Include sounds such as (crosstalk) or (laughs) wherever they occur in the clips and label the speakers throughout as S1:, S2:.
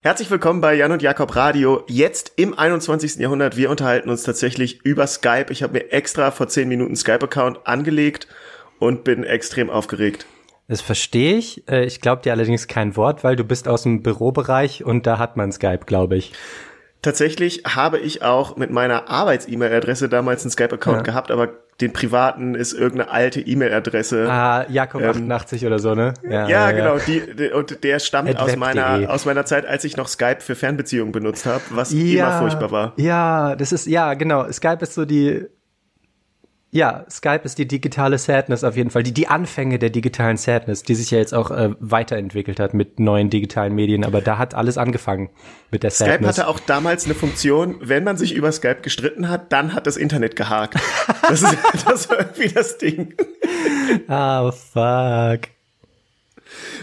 S1: Herzlich willkommen bei Jan und Jakob Radio. Jetzt im 21. Jahrhundert. Wir unterhalten uns tatsächlich über Skype. Ich habe mir extra vor 10 Minuten Skype-Account angelegt und bin extrem aufgeregt.
S2: Das verstehe ich. Äh, ich glaube dir allerdings kein Wort, weil du bist aus dem Bürobereich und da hat man Skype, glaube ich.
S1: Tatsächlich habe ich auch mit meiner Arbeits-E-Mail-Adresse damals einen Skype-Account ja. gehabt, aber den privaten ist irgendeine alte E-Mail-Adresse.
S2: Ah, Jakob ähm, 88 oder so, ne?
S1: Ja, ja, ja genau. Ja. Die, die, und der stammt aus meiner, aus meiner Zeit, als ich noch Skype für Fernbeziehungen benutzt habe, was immer furchtbar war.
S2: Ja, das ist, ja, genau. Skype ist so die, ja, Skype ist die digitale Sadness auf jeden Fall. Die, die Anfänge der digitalen Sadness, die sich ja jetzt auch äh, weiterentwickelt hat mit neuen digitalen Medien. Aber da hat alles angefangen mit der
S1: Sadness. Skype hatte auch damals eine Funktion, wenn man sich über Skype gestritten hat, dann hat das Internet gehakt. Das ist (laughs) das war irgendwie das Ding.
S2: Ah, oh, fuck.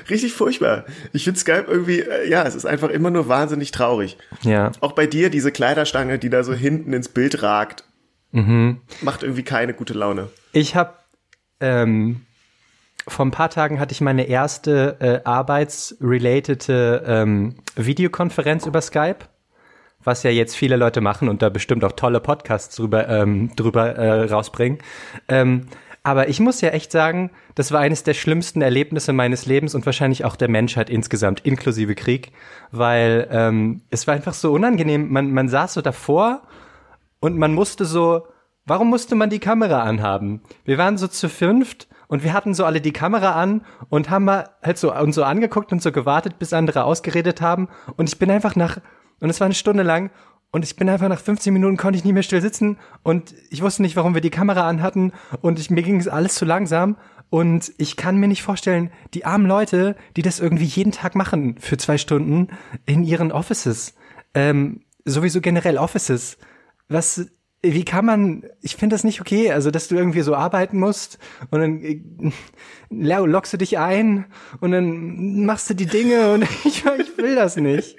S1: Richtig furchtbar. Ich finde Skype irgendwie, äh, ja, es ist einfach immer nur wahnsinnig traurig.
S2: Ja.
S1: Auch bei dir, diese Kleiderstange, die da so hinten ins Bild ragt Mhm. Macht irgendwie keine gute Laune.
S2: Ich habe ähm, vor ein paar Tagen hatte ich meine erste äh, arbeitsrelatete ähm, Videokonferenz über Skype, was ja jetzt viele Leute machen und da bestimmt auch tolle Podcasts drüber, ähm, drüber äh, rausbringen. Ähm, aber ich muss ja echt sagen, das war eines der schlimmsten Erlebnisse meines Lebens und wahrscheinlich auch der Menschheit insgesamt, inklusive Krieg, weil ähm, es war einfach so unangenehm. Man, man saß so davor und man musste so, warum musste man die Kamera anhaben? Wir waren so zu fünft und wir hatten so alle die Kamera an und haben mal halt so uns so angeguckt und so gewartet, bis andere ausgeredet haben. Und ich bin einfach nach und es war eine Stunde lang und ich bin einfach nach 15 Minuten konnte ich nicht mehr still sitzen. Und ich wusste nicht, warum wir die Kamera an hatten und ich, mir ging es alles zu langsam. Und ich kann mir nicht vorstellen, die armen Leute, die das irgendwie jeden Tag machen für zwei Stunden in ihren Offices, ähm, sowieso generell Offices, was, wie kann man, ich finde das nicht okay, also dass du irgendwie so arbeiten musst und dann äh, lockst du dich ein und dann machst du die Dinge und (laughs) ich, ich will das nicht.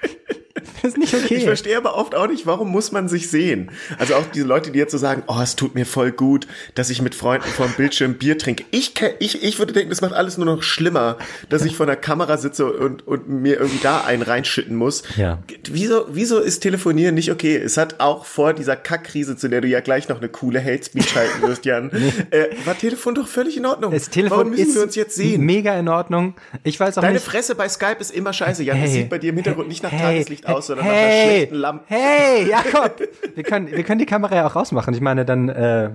S2: (laughs) Das ist nicht okay.
S1: Ich verstehe aber oft auch nicht, warum muss man sich sehen? Also auch diese Leute, die jetzt so sagen, oh, es tut mir voll gut, dass ich mit Freunden vor dem Bildschirm Bier trinke. Ich, ich, ich würde denken, das macht alles nur noch schlimmer, dass ich vor der Kamera sitze und, und mir irgendwie da einen reinschütten muss.
S2: Ja.
S1: Wieso, wieso ist Telefonieren nicht okay? Es hat auch vor dieser Kackkrise, zu der du ja gleich noch eine coole Hate Speech halten wirst, Jan, (laughs) äh, war Telefon doch völlig in Ordnung.
S2: Das Telefon warum müssen wir uns jetzt sehen? Mega in Ordnung. Ich weiß auch
S1: Deine
S2: nicht.
S1: Fresse bei Skype ist immer scheiße, Jan. Hey, das sieht bei dir im Hintergrund nicht nach hey, Tageslicht aus, sondern
S2: hey,
S1: nach einer schlechten Lampe.
S2: Hey, (laughs) Jakob! wir, können, wir können die Kamera ja auch rausmachen. Ich meine, dann, äh,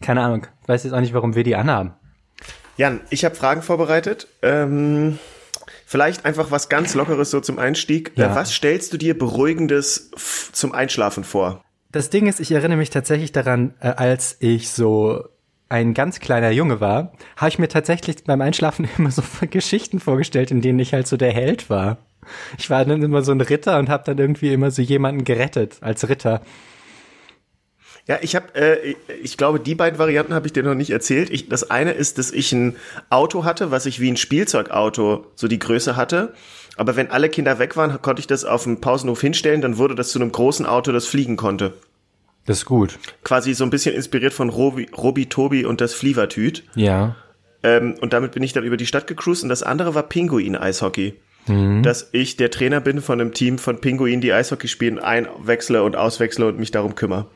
S2: keine Ahnung, weiß jetzt auch nicht, warum wir die anhaben.
S1: Jan, ich habe Fragen vorbereitet. Ähm, vielleicht einfach was ganz Lockeres so zum Einstieg. Ja. Was stellst du dir Beruhigendes zum Einschlafen vor?
S2: Das Ding ist, ich erinnere mich tatsächlich daran, äh, als ich so ein ganz kleiner Junge war, habe ich mir tatsächlich beim Einschlafen (laughs) immer so Geschichten vorgestellt, in denen ich halt so der Held war. Ich war dann immer so ein Ritter und habe dann irgendwie immer so jemanden gerettet als Ritter.
S1: Ja, ich habe, äh, ich glaube, die beiden Varianten habe ich dir noch nicht erzählt. Ich, das eine ist, dass ich ein Auto hatte, was ich wie ein Spielzeugauto so die Größe hatte. Aber wenn alle Kinder weg waren, konnte ich das auf dem Pausenhof hinstellen, dann wurde das zu einem großen Auto, das fliegen konnte.
S2: Das ist gut.
S1: Quasi so ein bisschen inspiriert von Robi, Robi Tobi und das Flievertüt.
S2: Ja.
S1: Ähm, und damit bin ich dann über die Stadt gecruised und das andere war Pinguin-Eishockey mhm. dass ich der Trainer bin von einem Team von Pinguinen, die Eishockey spielen, einwechsle und auswechsle und mich darum kümmere.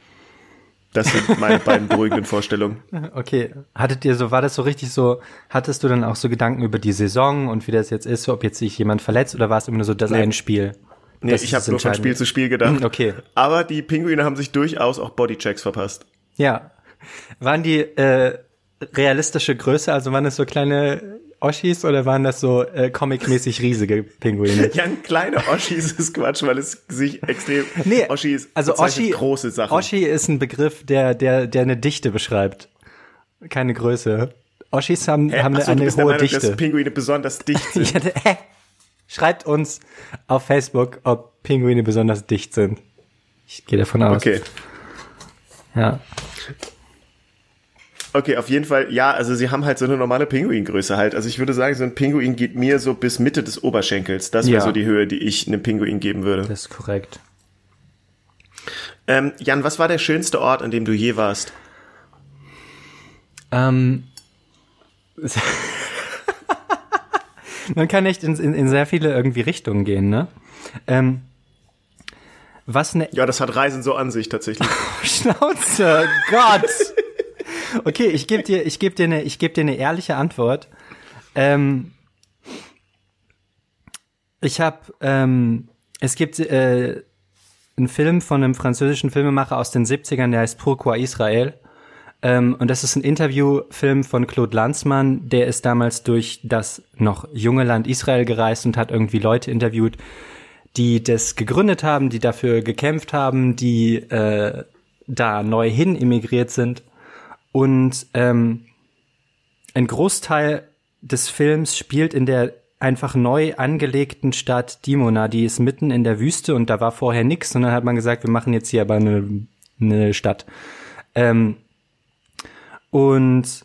S1: Das sind meine beiden beruhigenden Vorstellungen. (laughs)
S2: Okay. Hattet ihr so, war das so richtig so, hattest du dann auch so Gedanken über die Saison und wie das jetzt ist, ob jetzt sich jemand verletzt oder war es immer nur so das nee. ein Spiel?
S1: Nee, das ich habe nur von Spiel zu Spiel gedacht. (laughs)
S2: Okay.
S1: Aber die Pinguine haben sich durchaus auch Bodychecks verpasst.
S2: Ja. Waren die äh, realistische Größe, also waren es so kleine Oschis oder waren das so äh, comic-mäßig riesige Pinguine?
S1: ja, kleine Oschis ist Quatsch, weil es sich extrem
S2: nee,
S1: Oschis
S2: also Oschi,
S1: große Sachen.
S2: Oschi ist ein Begriff, der der der eine Dichte beschreibt, keine Größe. Oschis haben Hä? haben eine, so, eine hohe Meinung, Dichte. Dass
S1: Pinguine besonders dicht (laughs) sind. ja,
S2: hä? Schreibt uns auf Facebook, ob Pinguine besonders dicht sind. Ich gehe davon aus.
S1: Okay.
S2: Ja.
S1: Okay, auf jeden Fall, ja, also sie haben halt so eine normale Pinguingröße halt. Also ich würde sagen, so ein Pinguin geht mir so bis Mitte des Oberschenkels. Das wäre ja. so die Höhe, die ich einem Pinguin geben würde.
S2: Das ist korrekt.
S1: Ähm, Jan, was war der schönste Ort, an dem du je warst?
S2: Ähm, man kann echt in, in, in sehr viele irgendwie Richtungen gehen, ne? Ähm, was ne
S1: Ja, das hat Reisen so an sich tatsächlich. (laughs)
S2: Schnauze, Gott. Okay, ich gebe dir, ich gebe dir eine, ich gebe dir eine ehrliche Antwort. Ähm, ich habe, ähm, es gibt äh, einen Film von einem französischen Filmemacher aus den 70ern, der heißt Pourquoi Israel. Ähm, und das ist ein Interviewfilm von Claude Lanzmann, der ist damals durch das noch junge Land Israel gereist und hat irgendwie Leute interviewt, die das gegründet haben, die dafür gekämpft haben, die äh, da neu hin immigriert sind. Und ähm, ein Großteil des Films spielt in der einfach neu angelegten Stadt Dimona. Die ist mitten in der Wüste und da war vorher nix. Und dann hat man gesagt, wir machen jetzt hier aber eine, eine Stadt. Ähm, und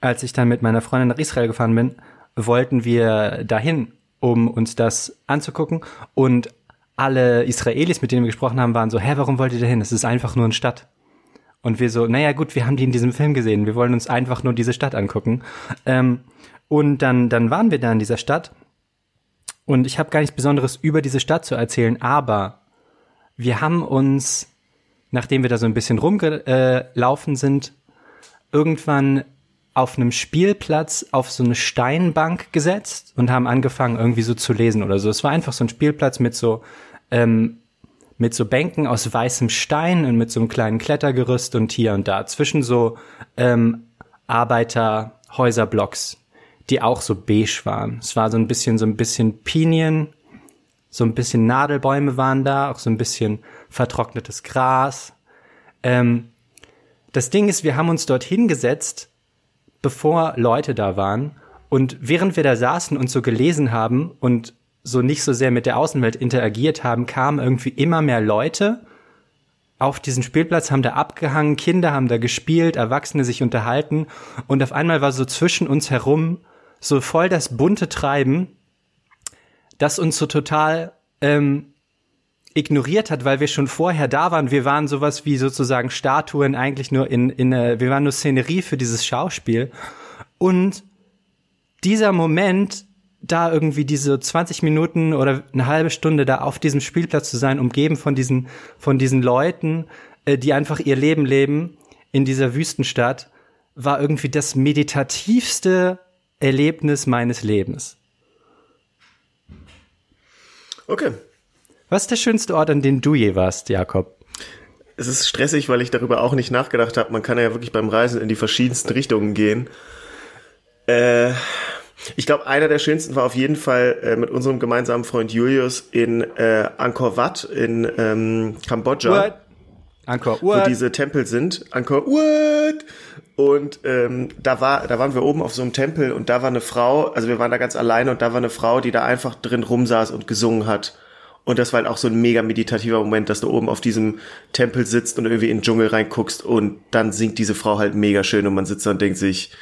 S2: als ich dann mit meiner Freundin nach Israel gefahren bin, wollten wir dahin, um uns das anzugucken. Und alle Israelis, mit denen wir gesprochen haben, waren so, hä, warum wollt ihr dahin? Es ist einfach nur eine Stadt. Und wir so, naja gut, wir haben die in diesem Film gesehen. Wir wollen uns einfach nur diese Stadt angucken. Ähm, und dann, dann waren wir da in dieser Stadt. Und ich habe gar nichts Besonderes über diese Stadt zu erzählen, aber wir haben uns, nachdem wir da so ein bisschen rumgelaufen sind, irgendwann auf einem Spielplatz auf so eine Steinbank gesetzt und haben angefangen irgendwie so zu lesen oder so. Es war einfach so ein Spielplatz mit so ähm, mit so Bänken aus weißem Stein und mit so einem kleinen Klettergerüst und hier und da zwischen so ähm, Arbeiterhäuserblocks, die auch so beige waren. Es war so ein bisschen so ein bisschen Pinien, so ein bisschen Nadelbäume waren da, auch so ein bisschen vertrocknetes Gras. Ähm, das Ding ist, wir haben uns dort hingesetzt, bevor Leute da waren. Und während wir da saßen und so gelesen haben und so nicht so sehr mit der Außenwelt interagiert haben, kamen irgendwie immer mehr Leute auf diesen Spielplatz, haben da abgehangen, Kinder haben da gespielt, Erwachsene sich unterhalten und auf einmal war so zwischen uns herum so voll das bunte Treiben, das uns so total ähm, ignoriert hat, weil wir schon vorher da waren. Wir waren sowas wie sozusagen Statuen eigentlich nur in, in äh, wir waren nur Szenerie für dieses Schauspiel. Und dieser Moment, da irgendwie diese 20 Minuten oder eine halbe Stunde da auf diesem Spielplatz zu sein, umgeben von diesen, von diesen Leuten, äh, die einfach ihr Leben leben in dieser Wüstenstadt, war irgendwie das meditativste Erlebnis meines Lebens.
S1: Okay,
S2: was ist der schönste Ort, an dem du je warst, Jakob?
S1: Es ist stressig, weil ich darüber auch nicht nachgedacht habe. Man kann ja wirklich beim Reisen in die verschiedensten Richtungen gehen. Äh, ich glaube, einer der schönsten war auf jeden Fall äh, mit unserem gemeinsamen Freund Julius in äh, Angkor Wat in ähm, Kambodscha. What?
S2: Angkor
S1: Wat. Wo diese Tempel sind. Angkor Wat. Und ähm, da war, da waren wir oben auf so einem Tempel und da war eine Frau, also wir waren da ganz alleine und da war eine Frau, die da einfach drin rumsaß und gesungen hat. Und das war halt auch so ein mega meditativer Moment, dass du oben auf diesem Tempel sitzt und irgendwie in den Dschungel reinguckst und dann singt diese Frau halt mega schön und man sitzt da und denkt sich,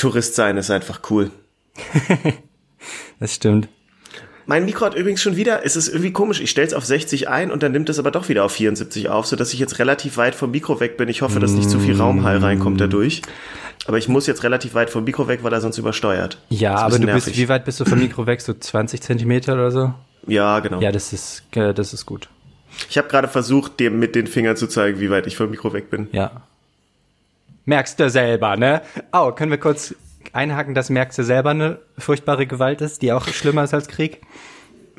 S1: Tourist sein ist einfach cool. (laughs)
S2: das stimmt.
S1: Mein Mikro hat übrigens schon wieder, es ist irgendwie komisch, ich stell's auf 60 ein und dann nimmt es aber doch wieder auf 74 auf, sodass ich jetzt relativ weit vom Mikro weg bin. Ich hoffe, dass nicht zu viel Raumhall reinkommt dadurch. Aber ich muss jetzt relativ weit vom Mikro weg, weil er sonst übersteuert.
S2: Ja, aber du nervig. bist, wie weit bist du vom Mikro weg? So 20 Zentimeter oder so?
S1: Ja, genau.
S2: Ja, das ist, äh, das ist gut.
S1: Ich habe gerade versucht, dem mit den Fingern zu zeigen, wie weit ich vom Mikro weg bin.
S2: Ja. Merkst du selber, ne? Oh, können wir kurz einhaken, dass merkst du selber eine furchtbare Gewalt ist, die auch schlimmer ist als Krieg?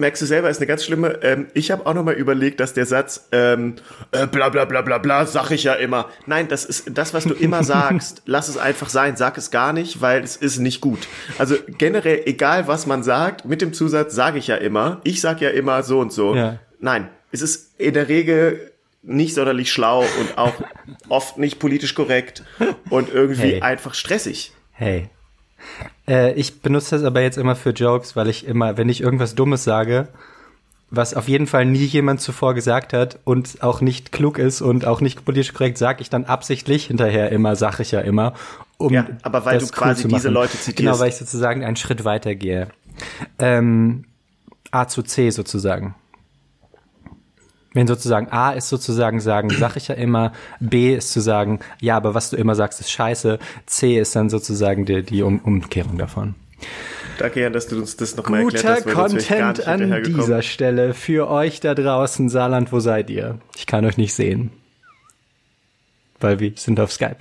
S1: merkst du selber, ist eine ganz schlimme. Ähm, ich habe auch noch mal überlegt, dass der Satz ähm, äh, bla bla bla bla bla, sag ich ja immer. Nein, das ist das, was du immer (laughs) sagst. lass es einfach sein, sag es gar nicht, weil es ist nicht gut. Also generell, egal was man sagt, mit dem Zusatz sage ich ja immer. Ich sag ja immer so und so. Ja. Nein, es ist in der Regel nicht sonderlich schlau und auch (laughs) oft nicht politisch korrekt und irgendwie hey. einfach stressig.
S2: Hey, äh, ich benutze das aber jetzt immer für Jokes, weil ich immer, wenn ich irgendwas Dummes sage, was auf jeden Fall nie jemand zuvor gesagt hat und auch nicht klug ist und auch nicht politisch korrekt, sage ich dann absichtlich hinterher immer, sage ich ja immer,
S1: um ja, aber weil du quasi cool diese Leute zitierst.
S2: Genau, weil ich sozusagen einen Schritt weiter gehe. Ähm, A zu C sozusagen. Wenn sozusagen A ist sozusagen sagen, sag ich ja immer, B ist zu sagen, ja, aber was du immer sagst, ist scheiße, C ist dann sozusagen die, die um Umkehrung davon.
S1: Danke, Jan, dass du uns das nochmal
S2: Guter
S1: erklärt hast. gar
S2: Content an dieser Stelle für euch da draußen. Saarland, wo seid ihr? Ich kann euch nicht sehen. Weil wir sind auf Skype.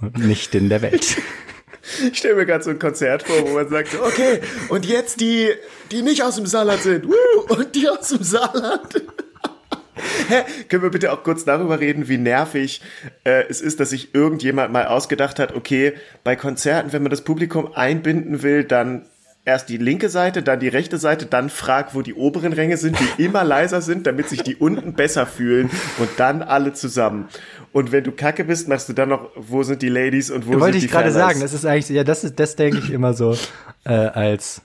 S2: Und nicht in der Welt. (laughs) (laughs)
S1: Ich stelle mir gerade so ein Konzert vor, wo man sagt, okay, und jetzt die, die nicht aus dem Saarland sind. Woo, und die aus dem Saarland. Können wir bitte auch kurz darüber reden, wie nervig äh, es ist, dass sich irgendjemand mal ausgedacht hat, okay, bei Konzerten, wenn man das Publikum einbinden will, dann erst die linke Seite, dann die rechte Seite, dann frag, wo die oberen Ränge sind, die immer leiser sind, damit sich die unten besser fühlen und dann alle zusammen. Und wenn du kacke bist, machst du dann noch, wo sind die Ladies und wo sind
S2: Wollte
S1: die
S2: ich gerade sagen, das ist eigentlich, ja, das ist, das denke ich immer so, äh, als,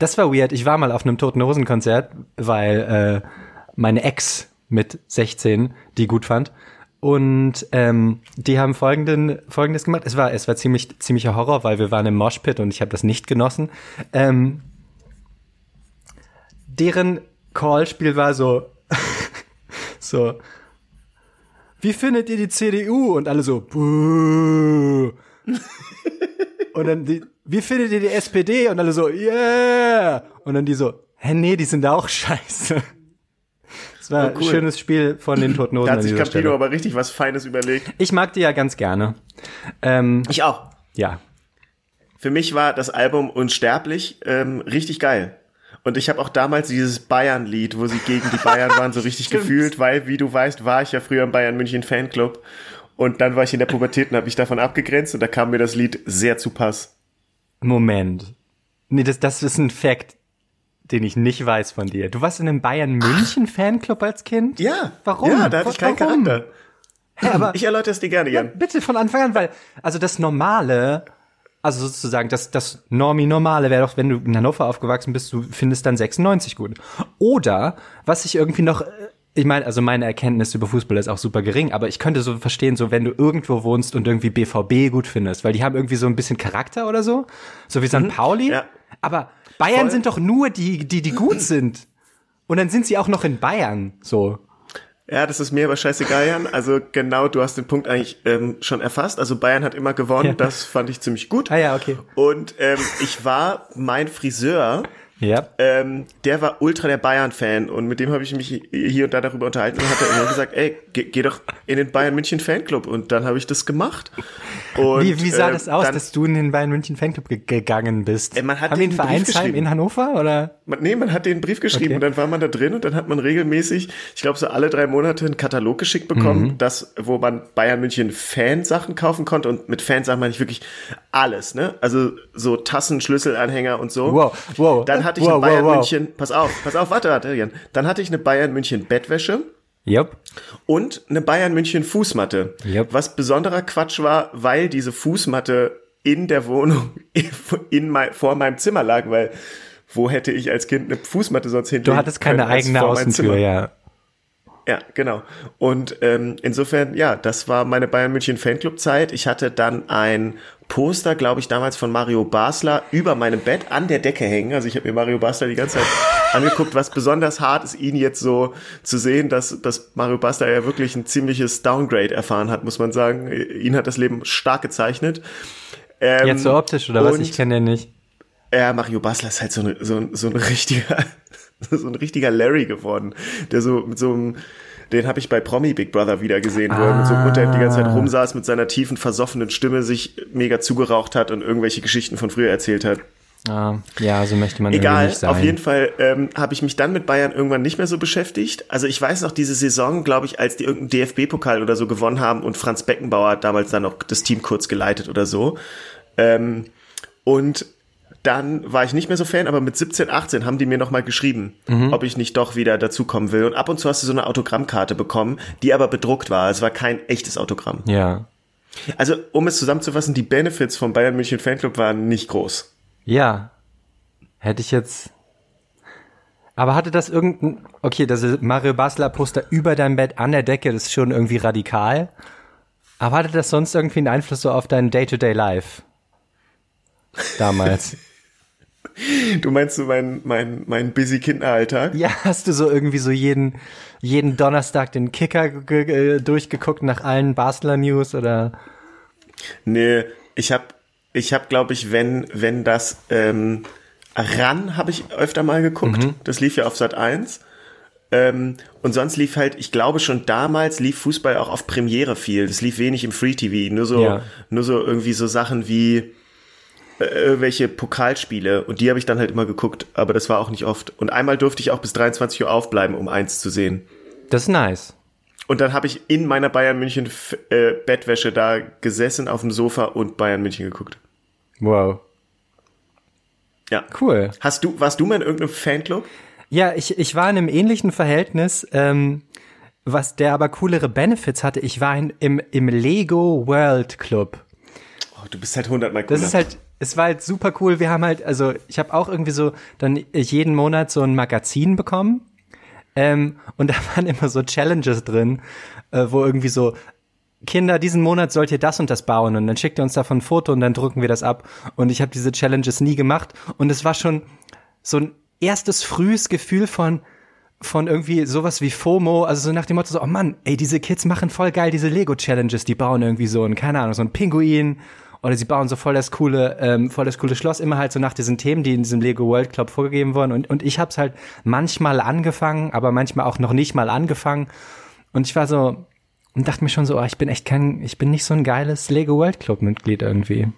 S2: das war weird. Ich war mal auf einem Toten Hosen Konzert, weil, äh, meine Ex mit 16 die gut fand. Und ähm, die haben folgenden, folgendes gemacht. Es war, es war ziemlich, ziemlicher Horror, weil wir waren im Moshpit und ich habe das nicht genossen. Ähm, deren Callspiel war so, (laughs) so, wie findet ihr die CDU? Und alle so, Buh. (laughs) Und dann die, wie findet ihr die SPD? Und alle so, yeah. Und dann die so, hä, nee, die sind auch scheiße. Das war
S1: Oh,
S2: ein
S1: cool.
S2: schönes Spiel von den (clears throat) Toten Hosen
S1: Da hat sich Campino
S2: Stelle.
S1: aber richtig was Feines überlegt.
S2: Ich mag die ja ganz gerne. Ähm,
S1: Ich auch.
S2: ja.
S1: Für mich war das Album Unsterblich ähm, richtig geil. Und ich habe auch damals dieses Bayern-Lied, wo sie gegen die Bayern waren, so (laughs) richtig gefühlt, weil, wie du weißt, war ich ja früher im Bayern München Fanclub. Und dann war ich in der Pubertät und habe mich davon abgegrenzt und da kam mir das Lied sehr zu Pass.
S2: Moment. Nee, das, das ist ein Fact, den ich nicht weiß von dir. Du warst in einem Bayern München Fanclub als Kind?
S1: Ja.
S2: Warum?
S1: Ja, da hatte ich keinen
S2: Warum?
S1: Charakter.
S2: Hä, aber
S1: Ich erläutere es dir gerne, Jan.
S2: bitte von Anfang an, weil, also das Normale, also sozusagen, das, das Normi-Normale wäre doch, wenn du in Hannover aufgewachsen bist, du findest dann 96 gut. Oder, was ich irgendwie noch, äh, ich meine, also meine Erkenntnis über Fußball ist auch super gering, aber ich könnte so verstehen, so wenn du irgendwo wohnst und irgendwie BVB gut findest, weil die haben irgendwie so ein bisschen Charakter oder so, so wie St. Pauli.
S1: Mhm. ja.
S2: Aber Bayern
S1: Voll.
S2: sind doch nur die, die, die gut (clears throat) sind. Und dann sind sie auch noch in Bayern, so.
S1: Ja, das ist mir aber scheißegal, Jan. Also genau, du hast den Punkt eigentlich ähm, schon erfasst. Also Bayern hat immer gewonnen,
S2: Ja.
S1: das fand ich ziemlich gut.
S2: Ah ja, okay.
S1: Und ähm, ich war, mein Friseur,
S2: Ja.
S1: ähm, der war ultra der Bayern-Fan und mit dem habe ich mich hier und da darüber unterhalten und hat er immer gesagt, ey, geh, geh doch in den Bayern München Fanclub und dann habe ich das gemacht. Und,
S2: Wie, wie sah
S1: ähm,
S2: das aus,
S1: dann,
S2: dass du in den Bayern München Fanclub ge gegangen bist?
S1: Äh, man hat
S2: Haben
S1: den Brief
S2: Vereinsheim
S1: geschrieben.
S2: in Hannover oder?
S1: man, nee, man hat den Brief geschrieben
S2: Okay.
S1: und dann war man da drin und dann hat man regelmäßig, ich glaube so alle drei Monate einen Katalog geschickt bekommen,
S2: Mhm.
S1: das, wo man Bayern München Fansachen kaufen konnte und mit Fansachen meine ich wirklich alles, ne? Also so Tassen, Schlüsselanhänger und so.
S2: Wow, wow.
S1: Dann hatte ich
S2: Wow,
S1: eine Bayern
S2: wow, wow.
S1: München, pass auf, pass auf, warte, warte, Jan. Dann hatte ich eine Bayern München Bettwäsche.
S2: Yep.
S1: und eine Bayern München Fußmatte.
S2: Yep.
S1: Was besonderer Quatsch war, weil diese Fußmatte in der Wohnung (laughs) in mein, vor meinem Zimmer lag, weil wo hätte ich als Kind eine Fußmatte sonst hinlegen
S2: Du hattest keine eigene Außentür, ja.
S1: Ja, genau. Und ähm, insofern, ja, das war meine Bayern München Fanclub-Zeit. Ich hatte dann ein Poster, glaube ich, damals von Mario Basler über meinem Bett an der Decke hängen. Also ich habe mir Mario Basler die ganze Zeit angeguckt, was besonders hart ist, ihn jetzt so zu sehen, dass, dass Mario Basler ja wirklich ein ziemliches Downgrade erfahren hat, muss man sagen. Ihn hat das Leben stark gezeichnet. Ähm,
S2: Jetzt so optisch oder was? Ich kenne den nicht.
S1: ja, Mario Basler ist halt so, eine, so, ein- so ein richtiger, (laughs) so ein richtiger Larry geworden, der so mit so einem, den habe ich bei Promi Big Brother wieder gesehen, wo er mit so einem Unterhemd die ganze Zeit rumsaß, mit seiner tiefen, versoffenen Stimme sich mega zugeraucht hat und irgendwelche Geschichten von früher erzählt hat.
S2: Ah, ja, so möchte man
S1: Egal,
S2: nicht sein.
S1: auf jeden Fall ähm, habe ich mich dann mit Bayern irgendwann nicht mehr so beschäftigt. Also ich weiß noch diese Saison, glaube ich, als die irgendeinen DFB-Pokal oder so gewonnen haben und Franz Beckenbauer hat damals dann noch das Team kurz geleitet oder so. Ähm, und dann war ich nicht mehr so Fan, aber mit 17, 18 haben die mir nochmal geschrieben,
S2: Mhm.
S1: ob ich nicht doch wieder dazukommen will. Und ab und zu hast du so eine Autogrammkarte bekommen, die aber bedruckt war. Es war kein echtes Autogramm.
S2: Ja.
S1: Also, um es zusammenzufassen, die Benefits vom Bayern München Fanclub waren nicht groß.
S2: Ja. Hätte ich jetzt. Aber hatte das irgendein. Okay, das ist Mario Basler Poster über deinem Bett an der Decke, das ist schon irgendwie radikal. Aber hatte das sonst irgendwie einen Einfluss so auf dein Day-to-Day-Life? Damals. (laughs)
S1: Du meinst so mein, mein, mein busy Kinderalltag?
S2: ja, hast du so irgendwie so jeden, jeden Donnerstag den Kicker ge- durchgeguckt nach allen Basler News oder?
S1: Nee, ich habe Ich habe, glaube ich, wenn, wenn das ähm, Ran habe ich öfter mal geguckt.
S2: Mhm.
S1: Das lief ja auf Sat 1. Ähm, und sonst lief halt, ich glaube schon damals lief Fußball auch auf Premiere viel. Das lief wenig im Free TV. Nur so,
S2: Ja.
S1: nur so irgendwie so Sachen wie äh, irgendwelche Pokalspiele. Und die habe ich dann halt immer geguckt. Aber das war auch nicht oft. Und einmal durfte ich auch bis 23 Uhr aufbleiben, um eins zu sehen.
S2: Das ist nice.
S1: Und dann habe ich in meiner Bayern München äh, Bettwäsche da gesessen auf dem Sofa und Bayern München geguckt.
S2: Wow.
S1: Ja.
S2: Cool.
S1: Hast du, warst du mal in irgendeinem Fanclub?
S2: Ja, ich, ich war in einem ähnlichen Verhältnis, ähm, was der aber coolere Benefits hatte. Ich war in, im, im Lego World Club.
S1: Oh, du bist halt hundertmal cooler.
S2: Das ist halt, es war halt super cool. Wir haben halt, also ich habe auch irgendwie so dann jeden Monat so ein Magazin bekommen. Ähm, und da (laughs) waren immer so Challenges drin, äh, wo irgendwie so, Kinder, diesen Monat sollt ihr das und das bauen und dann schickt ihr uns davon ein Foto und dann drücken wir das ab. Und ich habe diese Challenges nie gemacht und es war schon so ein erstes frühes Gefühl von von irgendwie sowas wie FOMO, also so nach dem Motto so, oh Mann, ey, diese Kids machen voll geil diese Lego-Challenges, die bauen irgendwie so ein, keine Ahnung, so ein Pinguin oder sie bauen so voll das coole, ähm, voll das coole Schloss, immer halt so nach diesen Themen, die in diesem Lego World Club vorgegeben wurden und, und ich hab's halt manchmal angefangen, aber manchmal auch noch nicht mal angefangen und ich war so und dachte mir schon so, oh, ich bin echt kein, ich bin nicht so ein geiles Lego World Club Mitglied irgendwie.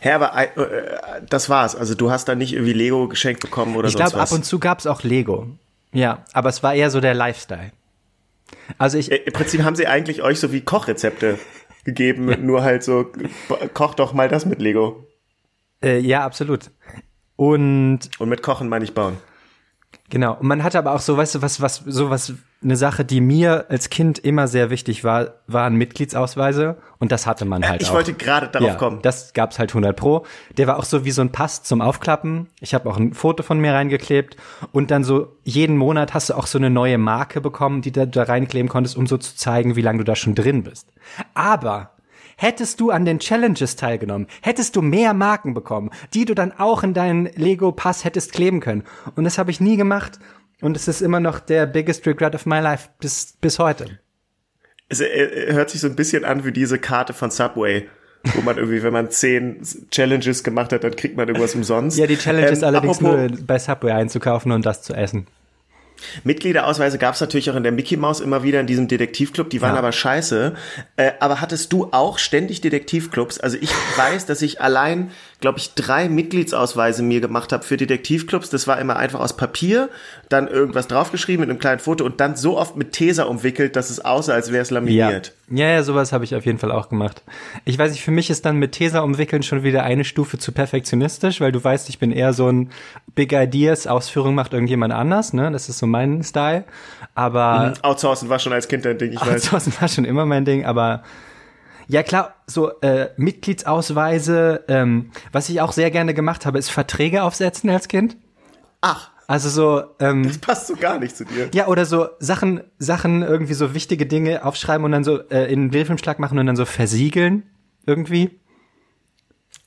S1: Hä, aber äh, das war's. Also du hast da nicht irgendwie Lego geschenkt bekommen oder
S2: Ich
S1: sonst
S2: glaube, ab und zu gab's auch Lego. Ja, aber es war eher so der Lifestyle. Also ich,
S1: Äh, Im Prinzip haben sie eigentlich euch so wie Kochrezepte gegeben, nur halt so, koch doch mal das mit Lego.
S2: äh, ja, absolut. Und
S1: Und mit Kochen meine ich bauen.
S2: Genau. Und man hatte aber auch so, weißt du, was, was, so was, eine Sache, die mir als Kind immer sehr wichtig war, waren Mitgliedsausweise. Und das hatte man halt
S1: ich
S2: auch.
S1: wollte gerade darauf
S2: ja,
S1: kommen.
S2: Das gab's halt 100 pro. Der war auch so wie so ein Pass zum Aufklappen. Ich habe auch ein Foto von mir reingeklebt und dann so jeden Monat hast du auch so eine neue Marke bekommen, die du da reinkleben konntest, um so zu zeigen, wie lange du da schon drin bist. Aber hättest du an den Challenges teilgenommen, hättest du mehr Marken bekommen, die du dann auch in deinen Lego Pass hättest kleben können. Und das habe ich nie gemacht. Und es ist immer noch der biggest regret of my life bis, bis heute.
S1: Es äh, hört sich so ein bisschen an wie diese Karte von Subway, wo man irgendwie, wenn man zehn Challenges gemacht hat, dann kriegt man irgendwas umsonst.
S2: Ja, die Challenge ist
S1: Ähm,
S2: allerdings nur bei Subway einzukaufen und das zu essen.
S1: Mitgliederausweise gab es natürlich auch in der Mickey Mouse immer wieder in diesem Detektivclub, die waren
S2: Ja.
S1: aber scheiße. Äh, aber hattest du auch ständig Detektivclubs? Also ich weiß, dass ich allein, glaube ich, drei Mitgliedsausweise mir gemacht habe für Detektivclubs. Das war immer einfach aus Papier, dann irgendwas draufgeschrieben mit einem kleinen Foto und dann so oft mit Tesa umwickelt, dass es aussah, als wäre es laminiert.
S2: Ja, ja, sowas habe ich auf jeden Fall auch gemacht. Ich weiß nicht, für mich ist dann mit Tesa umwickeln schon wieder eine Stufe zu perfektionistisch, weil du weißt, ich bin eher so ein Big Ideas, Ausführung macht irgendjemand anders, ne? Das ist so mein Style. Aber
S1: Outsourcen war schon als Kind dein Ding, ich weiß.
S2: Outsourcen war schon immer mein Ding, aber ja klar, so äh, Mitgliedsausweise, ähm, was ich auch sehr gerne gemacht habe, ist Verträge aufsetzen als Kind.
S1: Ach,
S2: Also so, ähm,
S1: das passt so gar nicht zu dir.
S2: Ja, oder so Sachen, Sachen irgendwie so wichtige Dinge aufschreiben und dann so äh, in einen Briefumschlag machen und dann so versiegeln irgendwie.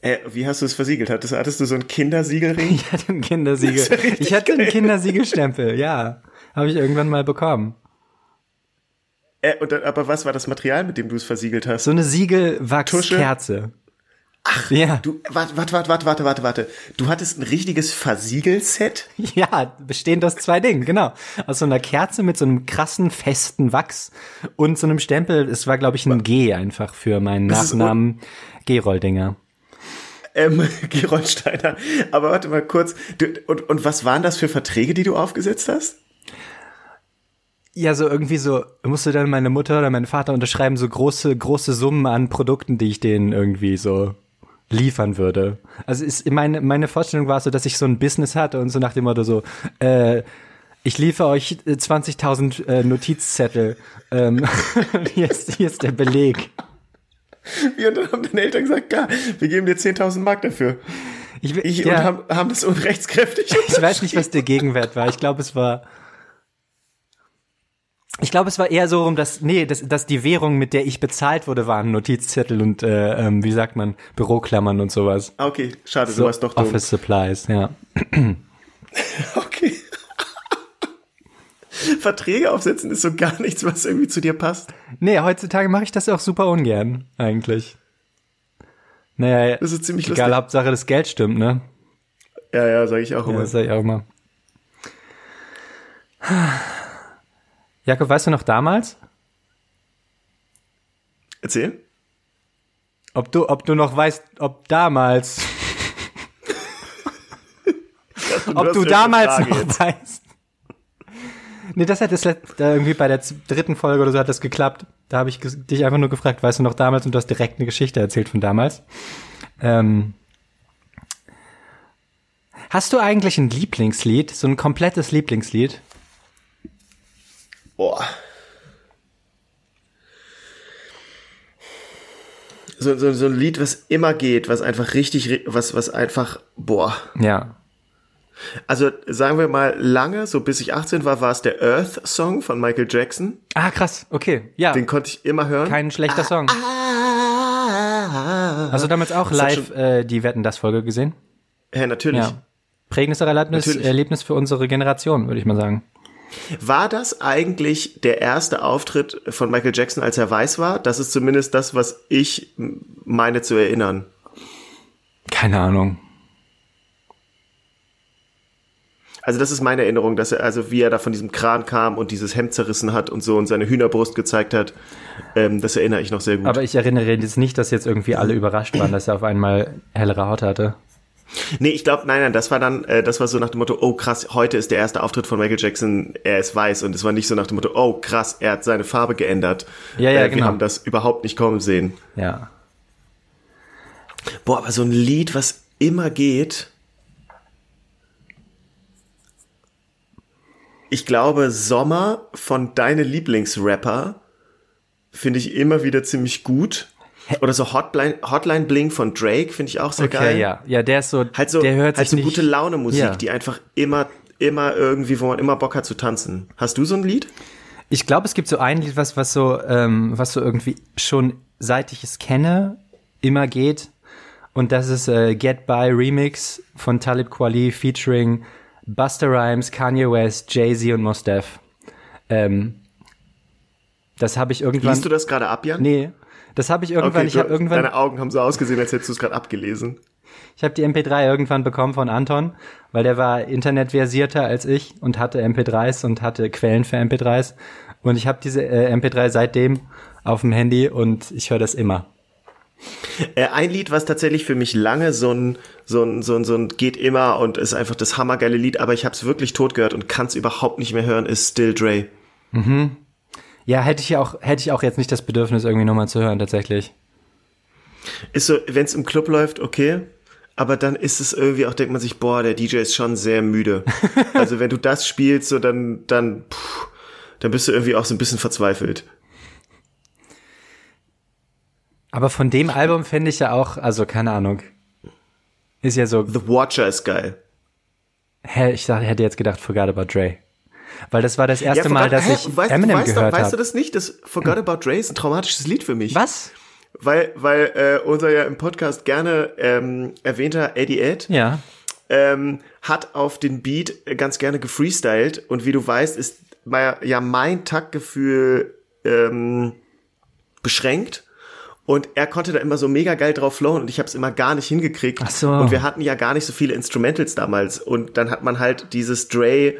S1: Äh, wie hast du es versiegelt? Hattest, hattest du so ein Kindersiegelring? (laughs)
S2: Ich hatte einen Kindersiegel. Ich hatte einen
S1: geil.
S2: Kindersiegelstempel, ja. Habe ich irgendwann mal bekommen.
S1: Äh, und aber was war das Material, mit dem du es versiegelt hast?
S2: So eine Siegelwachskerze. Ach, ja.
S1: Du, warte, warte, warte, warte, warte, warte. Du hattest ein richtiges Versiegelset? (laughs)
S2: Ja, bestehend aus zwei Dingen, genau. Aus so einer Kerze mit so einem krassen, festen Wachs und so einem Stempel. Es war, glaube ich, ein G einfach für meinen
S1: Das
S2: Nachnamen Geroldinger.
S1: Ähm, (laughs) Gerold Steiner. Aber warte mal kurz. Du, und, und was waren das für Verträge, die du aufgesetzt hast?
S2: Ja, so irgendwie so, musste dann meine Mutter oder mein Vater unterschreiben, so große, große Summen an Produkten, die ich denen irgendwie so liefern würde. Also ist meine, meine Vorstellung war so, dass ich so ein Business hatte und so nach dem Motto so, äh, ich liefere euch äh, 20.000 äh, Notizzettel. Ähm, (laughs) hier, ist, hier ist der Beleg.
S1: Wie, und dann haben deine Eltern gesagt, ja, wir geben dir 10.000 Mark dafür.
S2: Ich,
S1: Ich,
S2: ja,
S1: Und haben, haben das unrechtskräftig. (laughs)
S2: ich weiß nicht, was der Gegenwert war. Ich glaube, es war. Ich glaube, es war eher so rum, dass nee, dass, dass die Währung, mit der ich bezahlt wurde, waren Notizzettel und äh, ähm, wie sagt man Büroklammern und sowas.
S1: Ah, Okay, schade,
S2: So
S1: du warst doch dumm.
S2: Office Supplies, ja. (clears throat)
S1: Okay. (laughs) Verträge aufsetzen ist so gar nichts, was irgendwie zu dir passt.
S2: Nee, heutzutage mache ich das auch super ungern, eigentlich. Naja,
S1: Das ist ziemlich
S2: egal,
S1: lustig.
S2: Hauptsache das Geld stimmt, ne?
S1: Ja, ja, sage ich auch
S2: Ja,
S1: immer.
S2: das sag ich auch immer. Jakob, weißt du noch damals,
S1: Erzähl.
S2: ob du, ob du noch weißt, ob damals, (laughs) (laughs) ob du damals noch
S1: jetzt.
S2: weißt. Nee, das hat das irgendwie bei der dritten Folge oder so hat das geklappt. Da habe ich dich einfach nur gefragt, weißt du noch damals und du hast direkt eine Geschichte erzählt von damals. Ähm, hast du eigentlich ein Lieblingslied, so ein komplettes Lieblingslied?
S1: Boah. So, so, so ein Lied, was immer geht, was einfach richtig, ri- was, was einfach, boah.
S2: Ja.
S1: Also sagen wir mal lange, so bis ich 18 war, war es der Earth Song von Michael Jackson.
S2: Ah, krass, okay. Ja,
S1: Den konnte ich immer hören.
S2: kein schlechter Song.
S1: Ah,
S2: Hast du damals auch
S1: Das
S2: live äh, die Wetten das Folge gesehen?
S1: ja, natürlich.
S2: Ja. Prägendes Erlebnis. Erlebnis für unsere Generation, würde ich mal sagen.
S1: War das eigentlich der erste Auftritt von Michael Jackson, als er weiß war? Das ist zumindest das, was ich meine zu erinnern.
S2: Keine Ahnung.
S1: Also das ist meine Erinnerung, dass er, also wie er da von diesem Kran kam und dieses Hemd zerrissen hat und so und seine Hühnerbrust gezeigt hat, ähm, das erinnere ich noch sehr gut.
S2: Aber ich erinnere jetzt nicht, dass jetzt irgendwie alle überrascht waren, dass er auf einmal hellere Haut hatte.
S1: Nee, ich glaube, nein, nein, das war dann, äh, das war so nach dem Motto, oh krass, heute ist der erste Auftritt von Michael Jackson, er ist weiß und es war nicht so nach dem Motto, oh krass, er hat seine Farbe geändert.
S2: Ja, ja,
S1: äh,
S2: genau.
S1: Wir haben das überhaupt nicht kommen sehen.
S2: Ja.
S1: Boah, aber so ein Lied, was immer geht. Ich glaube, Sommer von deine Lieblingsrapper finde ich immer wieder ziemlich gut. Oder so Hotline, Hotline Bling von Drake finde ich auch sehr
S2: Okay,
S1: geil.
S2: ja. Ja, der ist so,
S1: Halt so,
S2: der hört
S1: halt
S2: sich
S1: so gute Laune Musik,
S2: Ja.
S1: die einfach immer, immer irgendwie, wo man immer Bock hat zu tanzen. Hast du so ein Lied?
S2: Ich glaube, es gibt so ein Lied, was, was so, ähm, was so irgendwie schon seit ich es kenne, immer geht. Und das ist äh, Get By Remix von Talib Kweli featuring Buster Rhymes, Kanye West, Jay-Z und Mos Def. Ähm, das habe ich irgendwann.
S1: Liest du das gerade ab, Jan?
S2: Nee, das habe ich irgendwann.
S1: Okay,
S2: ich habe irgendwann.
S1: Deine Augen haben so ausgesehen, als hättest du es gerade abgelesen.
S2: Ich habe die MP3 irgendwann bekommen von Anton, weil der war internetversierter als ich und hatte MP3s und hatte Quellen für MP3s. Und ich habe diese äh, MP3 seitdem auf dem Handy und ich höre das immer.
S1: Äh, ein Lied, was tatsächlich für mich lange so ein, so ein, so ein, so ein geht immer und ist einfach das hammergeile Lied, aber ich habe es wirklich tot gehört und kann es überhaupt nicht mehr hören, ist Still Dre.
S2: Ja, hätte ich auch, hätte ich auch jetzt nicht das Bedürfnis, irgendwie nochmal zu hören, tatsächlich.
S1: Ist so, wenn es im Club läuft, okay, aber dann ist es irgendwie auch, denkt man sich, boah, der DJ ist schon sehr müde. (laughs) also wenn du das spielst, so dann, dann, puh, dann bist du irgendwie auch so ein bisschen verzweifelt.
S2: Aber von dem Album finde ich ja auch, also keine Ahnung. Ist ja so,
S1: The Watcher ist geil.
S2: hä, ich sag, hätte jetzt gedacht, Forgot About Dre. Weil das war das erste Mal,
S1: Forgot-
S2: dass
S1: hä?
S2: ich
S1: weißt,
S2: Eminem
S1: weißt, du-
S2: gehört
S1: Weißt du
S2: habe.
S1: das nicht? Das Forgot About Dre ist ein traumatisches Lied für mich.
S2: Was?
S1: Weil, weil äh, unser ja im Podcast gerne ähm, erwähnter Eddie Ed
S2: Ja.
S1: ähm, hat auf den Beat ganz gerne gefreestylt und wie du weißt, ist ja mein Taktgefühl ähm, beschränkt und er konnte da immer so mega geil drauf flowen und ich habe es immer gar nicht hingekriegt
S2: Ach so.
S1: und wir hatten ja gar nicht so viele Instrumentals damals und dann hat man halt dieses Dre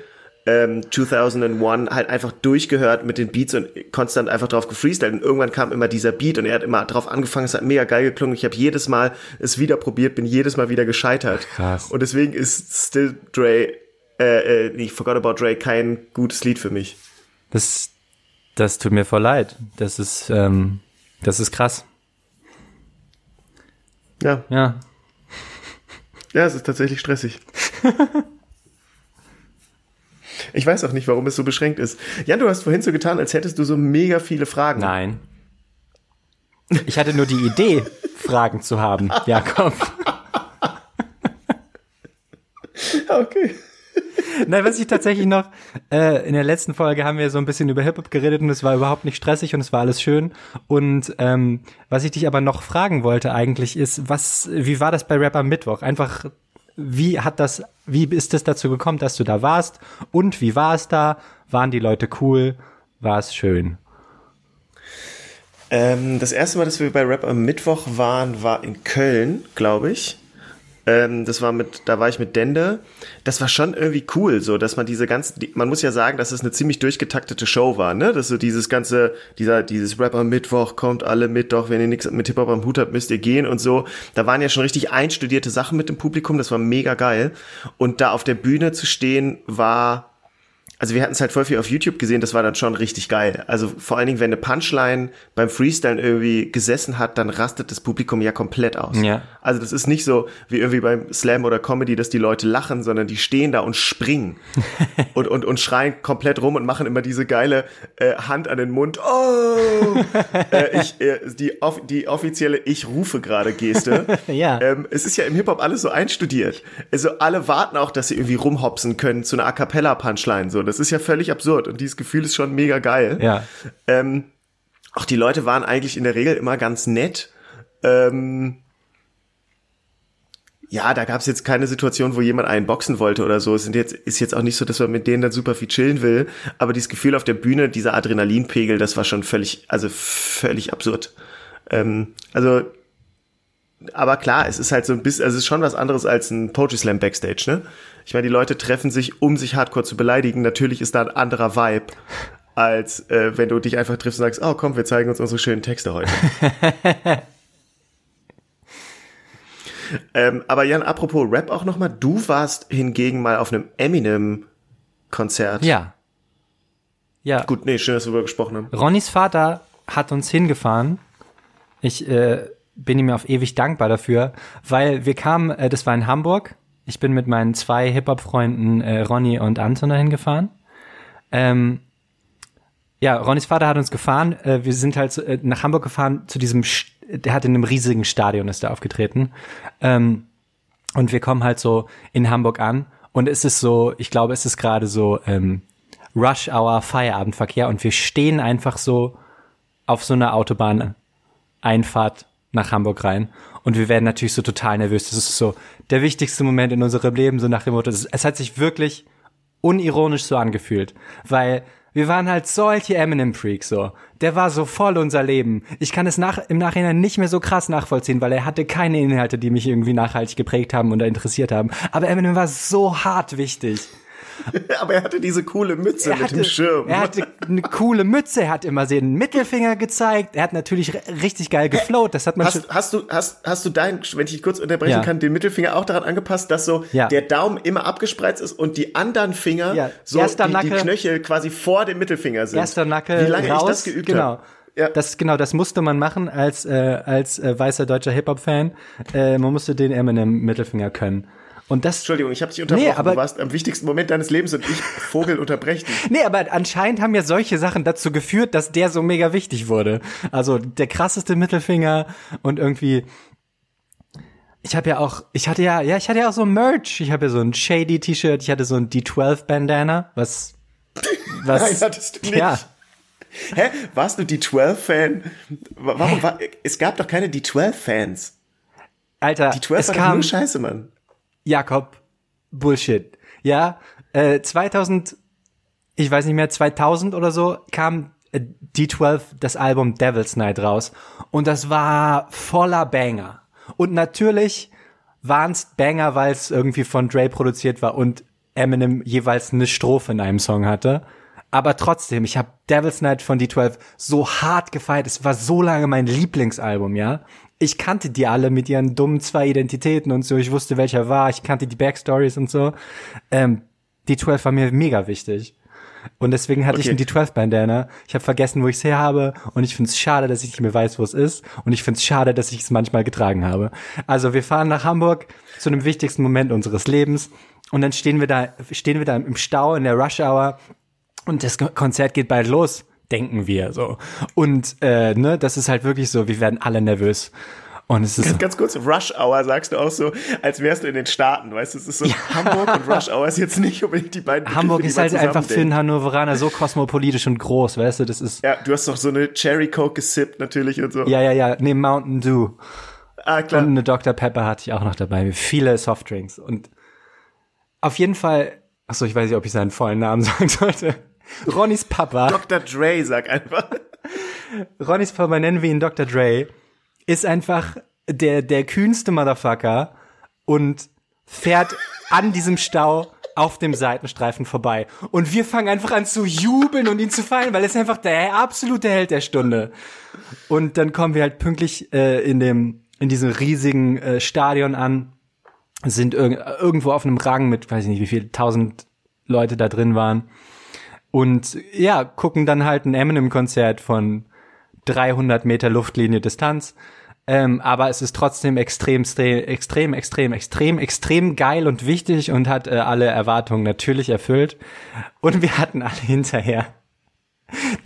S1: ähm, 2001 halt einfach durchgehört mit den Beats und konstant einfach drauf gefreestylt und irgendwann kam immer dieser Beat und er hat immer drauf angefangen, es hat mega geil geklungen. Ich habe jedes Mal es wieder probiert, bin jedes Mal wieder gescheitert.
S2: Krass.
S1: Und deswegen ist Still Dre, äh, äh, ich Forgot About Dre kein gutes Lied für mich.
S2: Das, das tut mir voll leid. Das ist, ähm, das ist krass.
S1: Ja,
S2: Ja.
S1: ja, es ist tatsächlich stressig. (laughs) Ich weiß auch nicht, warum es so beschränkt ist. Jan, du hast vorhin so getan, als hättest du so mega viele Fragen.
S2: Nein. Ich hatte nur die Idee, (laughs) Fragen zu haben, Jakob.
S1: Okay.
S2: Nein, was ich tatsächlich noch, äh, in der letzten Folge haben wir so ein bisschen über Hip-Hop geredet und es war überhaupt nicht stressig und es war alles schön. Und ähm, was ich dich aber noch fragen wollte eigentlich ist, was, wie war das bei Rap am Mittwoch? Einfach, wie hat das, wie ist es dazu gekommen, dass du da warst? Und wie war es da? Waren die Leute cool? War es schön?
S1: Ähm, das erste Mal, dass wir bei Rap am Mittwoch waren, war in Köln, glaube ich. Ähm, das war mit, da war ich mit Dende. Das war schon irgendwie cool, so, dass man diese ganzen, die, man muss ja sagen, dass es eine ziemlich durchgetaktete Show war, ne? Dass so dieses ganze, dieser, dieses Rap am Mittwoch kommt alle mit, doch wenn ihr nichts mit Hip-Hop am Hut habt, müsst ihr gehen und so. Da waren ja schon richtig einstudierte Sachen mit dem Publikum, das war mega geil. Und da auf der Bühne zu stehen, war, also wir hatten es halt voll viel auf YouTube gesehen, das war dann schon richtig geil. Also vor allen Dingen, wenn eine Punchline beim Freestyle irgendwie gesessen hat, dann rastet das Publikum ja komplett aus.
S2: Ja.
S1: Also das ist nicht so wie irgendwie beim Slam oder Comedy, dass die Leute lachen, sondern die stehen da und springen (laughs) und, und, und schreien komplett rum und machen immer diese geile äh, Hand an den Mund. Oh! (laughs) äh, ich, äh, die, off die offizielle Ich rufe gerade Geste. (laughs)
S2: Ja.
S1: Ähm, es ist ja im Hip-Hop alles so einstudiert. Also alle warten auch, dass sie irgendwie rumhopsen können zu einer A Cappella-Punchline. So, das ist ja völlig absurd und dieses Gefühl ist schon mega geil.
S2: Ja.
S1: Ähm, auch die Leute waren eigentlich in der Regel immer ganz nett. Ähm, ja, da gab es jetzt keine Situation, wo jemand einen boxen wollte oder so. Es sind jetzt, ist jetzt auch nicht so, dass man mit denen dann super viel chillen will. Aber dieses Gefühl auf der Bühne, dieser Adrenalinpegel, das war schon völlig, also völlig absurd. Ähm, also, aber klar, es ist halt so ein bisschen, also es ist schon was anderes als ein Poetry Slam Backstage, ne? Ich meine, die Leute treffen sich, um sich hardcore zu beleidigen. Natürlich ist da ein anderer Vibe, als äh, wenn du dich einfach triffst und sagst, oh komm, wir zeigen uns unsere schönen Texte heute. (laughs) ähm, aber Jan, apropos Rap auch nochmal, du warst hingegen mal auf einem Eminem-Konzert.
S2: Ja. Ja.
S1: Gut, nee, schön, dass wir darüber gesprochen haben.
S2: Ronnys Vater hat uns hingefahren. Ich äh, bin ihm auf ewig dankbar dafür, weil wir kamen, äh, das war in Hamburg. Ich bin mit meinen zwei Hip-Hop-Freunden äh, Ronny und Anton dahin gefahren. Ähm, ja, Ronnys Vater hat uns gefahren. Äh, wir sind halt äh, nach Hamburg gefahren zu diesem, St der hat in einem riesigen Stadion ist da aufgetreten. Ähm, und wir kommen halt so in Hamburg an und es ist so, ich glaube, es ist gerade so ähm, Rush Hour Feierabendverkehr und wir stehen einfach so auf so einer Autobahn Einfahrt nach Hamburg rein und wir werden natürlich so total nervös. Das ist so der wichtigste Moment in unserem Leben, so nach dem Motto. Es hat sich wirklich unironisch so angefühlt, weil wir waren halt solche Eminem-Freaks so. Der war so voll unser Leben. Ich kann es nach, im Nachhinein nicht mehr so krass nachvollziehen, weil er hatte keine Inhalte, die mich irgendwie nachhaltig geprägt haben oder interessiert haben. Aber Eminem war so hart wichtig. (laughs)
S1: Aber er hatte diese coole Mütze
S2: Er
S1: mit
S2: hatte,
S1: dem Schirm.
S2: er hatte eine coole Mütze, er hat immer den Mittelfinger gezeigt, er hat natürlich richtig geil geflowt, das hat man schon.
S1: Hast, hast du, hast, hast du deinen, wenn ich dich kurz unterbrechen
S2: Ja.
S1: kann, den Mittelfinger auch daran angepasst, dass so
S2: Ja.
S1: der Daumen immer abgespreizt ist und die anderen Finger
S2: Ja.
S1: so die, die
S2: Nacke-
S1: Knöchel quasi vor dem Mittelfinger sind.
S2: Erster Nacke
S1: Wie lange
S2: raus,
S1: ich das geübt
S2: genau.
S1: habe. Ja.
S2: Das genau, das musste man machen als äh, als äh, weißer deutscher Hip Hop Fan. Äh, man musste den Eminem Mittelfinger können. Und das
S1: Entschuldigung, ich habe dich unterbrochen.
S2: Nee, aber-
S1: du warst am wichtigsten Moment deines Lebens und ich Vogel unterbrechen. (laughs)
S2: Nee, aber anscheinend haben ja solche Sachen dazu geführt, dass der so mega wichtig wurde. Also der krasseste Mittelfinger und irgendwie ich habe ja auch, ich hatte ja, ja, ich hatte ja auch so Merch. Ich habe ja so ein Shady T-Shirt, ich hatte so ein D12 Bandana, was (laughs) was
S1: Nein, hattest du nicht.
S2: Ja,
S1: Hä? Warst du die 12-Fan? Warum war, es gab doch keine die 12-Fans.
S2: Alter,
S1: Die 12
S2: es kam
S1: nur Scheiße, Mann.
S2: Jakob, Bullshit. Ja, äh, 2000, ich weiß nicht mehr, 2000 oder so, kam äh, D12, das Album Devil's Night raus. Und das war voller Banger. Und natürlich waren's Banger, weil es irgendwie von Dre produziert war und Eminem jeweils eine Strophe in einem Song hatte. Aber trotzdem, ich habe Devil's Night von D12 so hart gefeiert. Es war so lange mein Lieblingsalbum, ja. Ich kannte die alle mit ihren dummen zwei Identitäten und so. Ich wusste, welcher war. Ich kannte die Backstories und so. Ähm, D12 war mir mega wichtig. Und deswegen hatte ich
S1: Okay.
S2: einen D12-Bandana. Ich habe vergessen, wo ich es her habe. Und ich finde es schade, dass ich nicht mehr weiß, wo es ist. Und ich finde es schade, dass ich es manchmal getragen habe. Also wir fahren nach Hamburg zu einem wichtigsten Moment unseres Lebens. Und dann stehen wir da, stehen wir da im Stau in der Rush Hour. Und das Konzert geht bald los, denken wir so. Und äh, ne, das ist halt wirklich so, wir werden alle nervös. Und es ist
S1: Ganz kurz, Rush Hour sagst du auch so, als wärst du in den Staaten, weißt du, es ist so, Hamburg und Rush Hour ist jetzt nicht unbedingt die beiden Begriffe,
S2: Hamburg
S1: die
S2: ist halt einfach für einen Hannoveraner so kosmopolitisch und groß, weißt du, das ist
S1: Ja, du hast doch so eine Cherry Coke gesippt natürlich und so.
S2: ja ja ja, nee, Mountain Dew.
S1: Ah, klar.
S2: Und eine Dr. Pepper hatte ich auch noch dabei. Viele Softdrinks. Und auf jeden Fall, achso, ich weiß nicht, ob ich seinen vollen Namen (laughs) sagen sollte. Ronnys Papa.
S1: Dr. Dre, sag einfach.
S2: Ronny Spalmer, nennen wir ihn Dr. Dre, ist einfach der, der kühnste Motherfucker und fährt an diesem Stau auf dem Seitenstreifen vorbei. Und wir fangen einfach an zu jubeln und ihn zu feiern, weil er ist einfach der absolute Held der Stunde. Und dann kommen wir halt pünktlich äh, in dem in diesem riesigen äh, Stadion an, sind irg irgendwo auf einem Rang mit, weiß ich nicht, wie viel tausend Leute da drin waren. Und ja, gucken dann halt ein Eminem-Konzert von 300 Meter Luftlinie Distanz. Ähm, aber es ist trotzdem extrem, extrem, extrem, extrem, extrem geil und wichtig und hat äh, alle Erwartungen natürlich erfüllt. Und wir hatten alle hinterher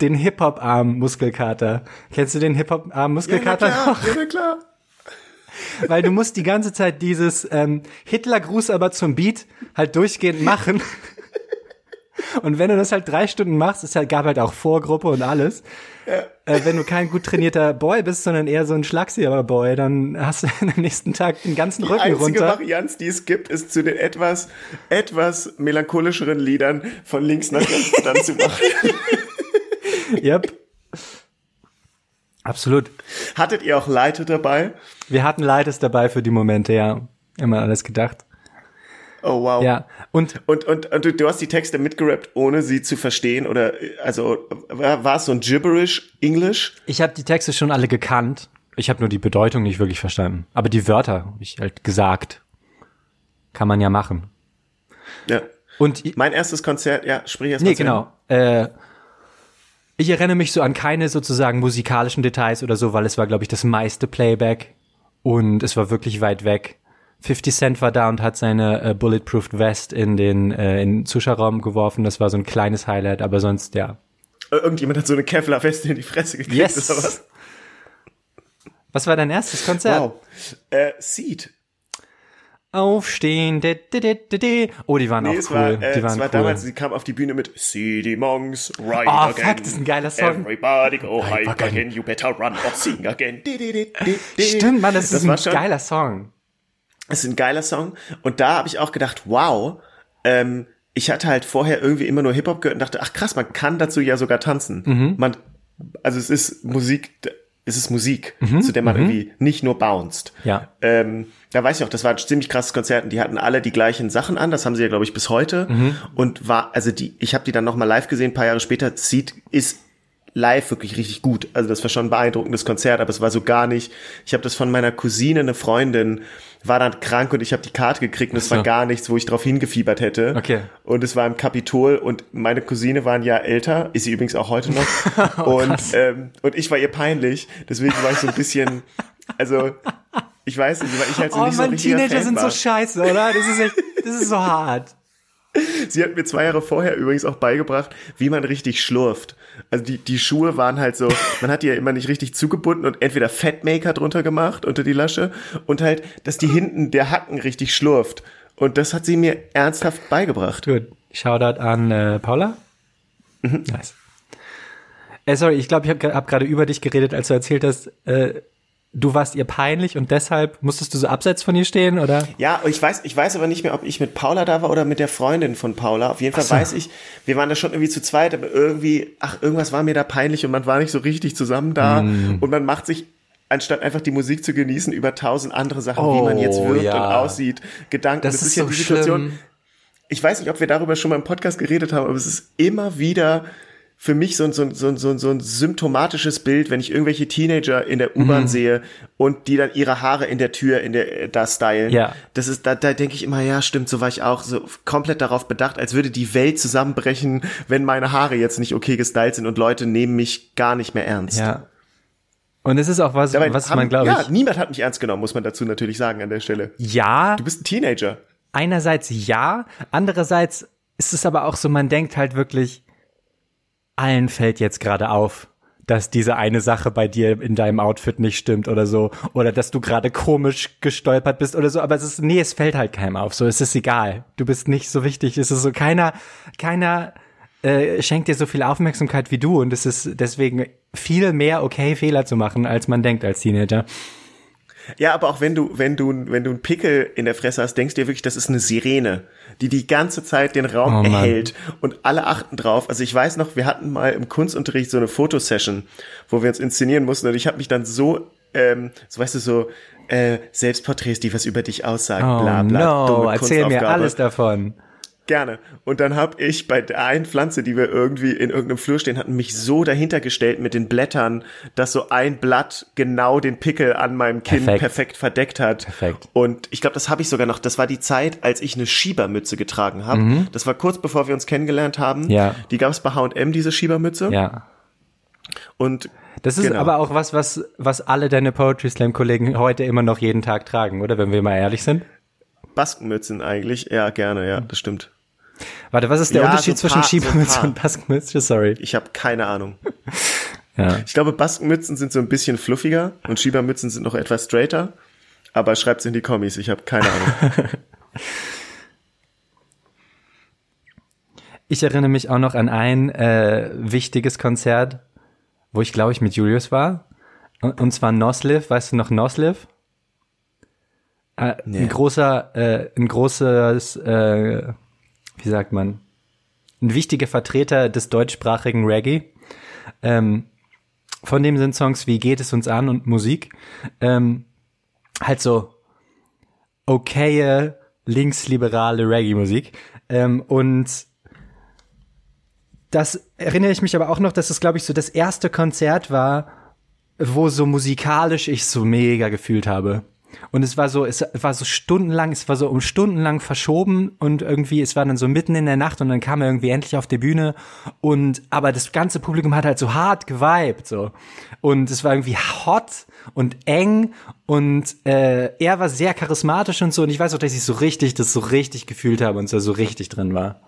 S2: den Hip-Hop-Arm-Muskelkater. Kennst du den Hip-Hop-Arm-Muskelkater
S1: ja,
S2: noch?
S1: Ja, klar. (laughs)
S2: Weil du musst die ganze Zeit dieses ähm, Hitler-Gruß aber zum Beat halt durchgehend machen. Und wenn du das halt drei Stunden machst, es halt, gab halt auch Vorgruppe und alles. Ja. Äh, wenn du kein gut trainierter Boy bist, sondern eher so ein schlagsiger Boy, dann hast du (laughs) am nächsten Tag den ganzen
S1: die
S2: Rücken runter.
S1: Die einzige Varianz, die es gibt, ist zu den etwas, etwas melancholischeren Liedern von links nach rechts (laughs) dann zu machen.
S2: yep. Absolut.
S1: Hattet ihr auch Leite dabei?
S2: Wir hatten Leites dabei für die Momente, ja. Immer alles gedacht.
S1: Oh wow.
S2: Ja. Und,
S1: und, und, und du, du hast die Texte mitgerappt, ohne sie zu verstehen oder also war, war es so ein gibberish Englisch?
S2: Ich habe die Texte schon alle gekannt. Ich habe nur die Bedeutung nicht wirklich verstanden. Aber die Wörter habe ich halt gesagt. Kann man ja machen.
S1: Ja.
S2: Und
S1: mein erstes Konzert, ja, sprich erst
S2: Nee, genau. Äh, ich erinnere mich so an keine sozusagen musikalischen Details oder so, weil es war, glaube ich, das meiste Playback und es war wirklich weit weg. 50 Cent war da und hat seine äh, Bulletproof Vest in den, äh, in den Zuschauerraum geworfen. Das war so ein kleines Highlight, aber sonst ja.
S1: Irgendjemand hat so eine Kevlar-Weste in die Fresse gekriegt
S2: yes.
S1: oder was?
S2: Was war dein erstes Konzert?
S1: Wow. Äh, Seed.
S2: Aufstehen, de, de, de, de, de. Oh, die waren
S1: Nee,
S2: auch
S1: es
S2: cool.
S1: war, äh,
S2: die
S1: es
S2: waren
S1: war
S2: cool.
S1: damals, sie kam auf die Bühne mit See the monks ride
S2: Oh,
S1: again.
S2: fuck, das ist ein geiler Song.
S1: Everybody go
S2: hype again.
S1: again. you better run or sing again. Di, di, di, di, di.
S2: Stimmt, Mann, das, ist
S1: war
S2: ein
S1: schon-
S2: geiler Song.
S1: Es ist ein geiler Song. Und da habe ich auch gedacht, wow, ähm, ich hatte halt vorher irgendwie immer nur Hip-Hop gehört und dachte, ach krass, man kann dazu ja sogar tanzen.
S2: Mhm.
S1: Man, also es ist Musik, es ist Musik,
S2: Mhm.
S1: zu der man irgendwie nicht nur bounced.
S2: Ja.
S1: Ähm, da weiß ich auch, das war ein ziemlich krasses Konzert und die hatten alle die gleichen Sachen an, das haben sie ja, glaube ich, bis heute. Und war, also die, ich habe die dann nochmal live gesehen, ein paar Jahre später, Seed ist live wirklich richtig gut. Also das war schon ein beeindruckendes Konzert, aber es war so gar nicht. Ich habe das von meiner Cousine, eine Freundin, war dann krank und ich habe die Karte gekriegt und es
S2: so.
S1: war gar nichts, wo ich drauf hingefiebert hätte.
S2: Okay.
S1: Und es war im Kapitol und meine Cousine war ein Jahr älter, ist sie übrigens auch heute noch. (laughs)
S2: Oh,
S1: und, ähm, und ich war ihr peinlich, deswegen war ich so ein bisschen, also ich weiß nicht, weil ich halt so
S2: oh
S1: nicht so ein
S2: Mann,
S1: richtiger
S2: Teenager
S1: Fan
S2: sind
S1: war.
S2: so scheiße, oder? Das ist echt, das ist so hart.
S1: Sie hat mir zwei Jahre vorher übrigens auch beigebracht, wie man richtig schlurft. Also die, die Schuhe waren halt so, man hat die ja immer nicht richtig zugebunden und entweder Fettmaker drunter gemacht unter die Lasche und halt, dass die hinten der Hacken richtig schlurft. Und das hat sie mir ernsthaft beigebracht.
S2: Gut. Shoutout an äh, Paula.
S1: Mhm.
S2: Nice. Äh, sorry, ich glaube, ich habe hab gerade über dich geredet, als du erzählt hast, äh, du warst ihr peinlich und deshalb musstest du so abseits von ihr stehen, oder?
S1: Ja, ich weiß, ich weiß aber nicht mehr, ob ich mit Paula da war oder mit der Freundin von Paula. Auf jeden Fall
S2: so.
S1: weiß ich, wir waren da schon irgendwie zu zweit, aber irgendwie, ach, irgendwas war mir da peinlich und man war nicht so richtig zusammen da
S2: Mm.
S1: und man macht sich anstatt einfach die Musik zu genießen, über tausend andere Sachen, wie man jetzt
S2: Oh,
S1: wirkt
S2: ja.
S1: und aussieht, Gedanken.
S2: Das ist so
S1: die Situation.
S2: schlimm.
S1: Ich weiß nicht, ob wir darüber schon mal im Podcast geredet haben, aber es ist immer wieder für mich so ein, so ein, so ein, so ein, so ein symptomatisches Bild, wenn ich irgendwelche Teenager in der
S2: Mhm.
S1: U-Bahn sehe und die dann ihre Haare in der Tür in der äh, da stylen.
S2: Ja.
S1: Das ist da da denke ich immer, ja, stimmt, so war ich auch so komplett darauf bedacht, als würde die Welt zusammenbrechen, wenn meine Haare jetzt nicht okay gestylt sind und Leute nehmen mich gar nicht mehr ernst.
S2: Ja. Und es ist auch was,
S1: Dabei
S2: was
S1: haben-
S2: man, glaube
S1: ja,
S2: ich.
S1: niemand hat mich ernst genommen, muss man dazu natürlich sagen an der Stelle.
S2: Ja,
S1: Du bist ein Teenager.
S2: einerseits ja, andererseits ist es aber auch so, man denkt halt wirklich, allen fällt jetzt gerade auf, dass diese eine Sache bei dir in deinem Outfit nicht stimmt oder so, oder dass du gerade komisch gestolpert bist oder so, aber es ist, nee, es fällt halt keinem auf, so, es ist egal, du bist nicht so wichtig, es ist so, keiner, keiner äh, schenkt dir so viel Aufmerksamkeit wie du und es ist deswegen viel mehr okay, Fehler zu machen, als man denkt als Teenager.
S1: Ja, aber auch wenn du, wenn du, wenn du einen Pickel in der Fresse hast, denkst du dir wirklich, das ist eine Sirene, die die ganze Zeit den Raum
S2: Oh
S1: erhält und alle achten drauf. Also ich weiß noch, wir hatten mal im Kunstunterricht so eine Fotosession, wo wir uns inszenieren mussten und ich habe mich dann so, ähm, so weißt du, so äh, Selbstporträts, die was über dich aussagen,
S2: Oh
S1: bla bla.
S2: no, erzähl mir alles davon.
S1: Gerne. Und dann habe ich bei der einen Pflanze, die wir irgendwie in irgendeinem Flur stehen hatten, mich so dahinter gestellt mit den Blättern, dass so ein Blatt genau den Pickel an meinem Kinn
S2: Perfekt.
S1: perfekt, verdeckt hat.
S2: Perfekt.
S1: Und ich glaube, das habe ich sogar noch. Das war die Zeit, als ich eine Schiebermütze getragen habe. Das war kurz bevor wir uns kennengelernt haben.
S2: Mhm. Ja.
S1: Die gab es bei H&M, diese Schiebermütze.
S2: Ja.
S1: Und
S2: Das ist
S1: Genau.
S2: aber auch was, was, was alle deine Poetry Slam Kollegen heute immer noch jeden Tag tragen, oder? Wenn wir mal ehrlich sind.
S1: Baskenmützen eigentlich. Ja, gerne, ja, das stimmt.
S2: Warte, was ist der
S1: Ja,
S2: Unterschied
S1: so
S2: zwischen
S1: paar- so
S2: Schiebermütze
S1: paar.
S2: und Baskenmütze? Sorry.
S1: Ich habe keine Ahnung. (laughs)
S2: Ja.
S1: Ich glaube, Baskenmützen sind so ein bisschen fluffiger und Schiebermützen sind noch etwas straighter. Aber schreibt's in die Kommis, ich habe keine Ahnung. (laughs)
S2: Ich erinnere mich auch noch an ein äh, wichtiges Konzert, wo ich glaube ich mit Julius war. Und, und zwar Nosliv. Weißt du noch Nosliv? Äh,
S1: Nee.
S2: Ein großer, äh, ein großes, äh, wie sagt man, ein wichtiger Vertreter des deutschsprachigen Reggae. Ähm, von dem sind Songs wie Geht es uns an und Musik. Ähm, halt so okaye, linksliberale Reggae-Musik. Ähm, und das erinnere ich mich aber auch noch, dass es, glaube ich, so das erste Konzert war, wo so musikalisch ich so mega gefühlt habe. Und es war so, es war so stundenlang, es war so um stundenlang verschoben und irgendwie, es war dann so mitten in der Nacht und dann kam er irgendwie endlich auf die Bühne und, aber das ganze Publikum hat halt so hart geweibt, so. Und es war irgendwie hot und eng und äh, er war sehr charismatisch und so und ich weiß auch, dass ich so richtig, das so richtig gefühlt habe und so, so richtig drin war.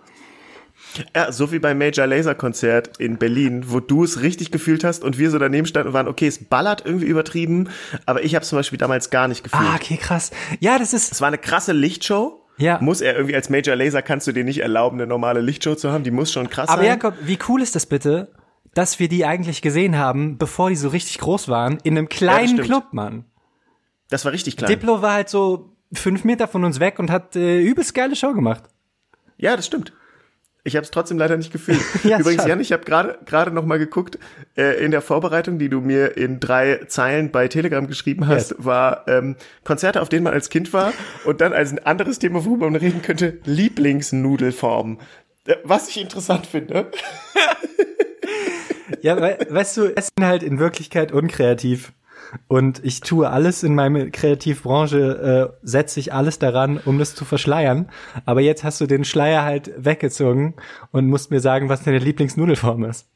S1: Ja, so wie beim Major Laser Konzert in Berlin, wo du es richtig gefühlt hast und wir so daneben standen und waren, okay, es ballert irgendwie übertrieben, aber ich habe zum Beispiel damals gar nicht gefühlt.
S2: Ah, okay, krass. Ja, das ist,
S1: Es war eine krasse Lichtshow.
S2: Ja.
S1: Muss er irgendwie als Major Laser kannst du dir nicht erlauben, eine normale Lichtshow zu haben. Die muss schon krass
S2: Aber
S1: sein.
S2: Jakob, wie cool ist das bitte, dass wir die eigentlich gesehen haben, bevor die so richtig groß waren, in einem kleinen
S1: stimmt.
S2: Club, Mann.
S1: das war richtig klein.
S2: Diplo war halt so fünf Meter von uns weg und hat äh, übelst geile Show gemacht.
S1: Ja, das stimmt. Ich habe es trotzdem leider nicht gefühlt. (laughs)
S2: Ja,
S1: Übrigens,
S2: schade.
S1: Jan, ich habe gerade gerade noch mal geguckt äh, in der Vorbereitung, die du mir in drei Zeilen bei Telegram geschrieben hast,
S2: Yes.
S1: war ähm, Konzerte, auf denen man als Kind war und dann als ein anderes Thema, worüber man reden könnte, Lieblingsnudelform. Äh, Was ich interessant finde.
S2: Ja, we weißt du, es sind halt in Wirklichkeit unkreativ. Und ich tue alles in meiner Kreativbranche, äh, setze ich alles daran, um das zu verschleiern. Aber jetzt hast du den Schleier halt weggezogen und musst mir sagen, was deine Lieblingsnudelform ist.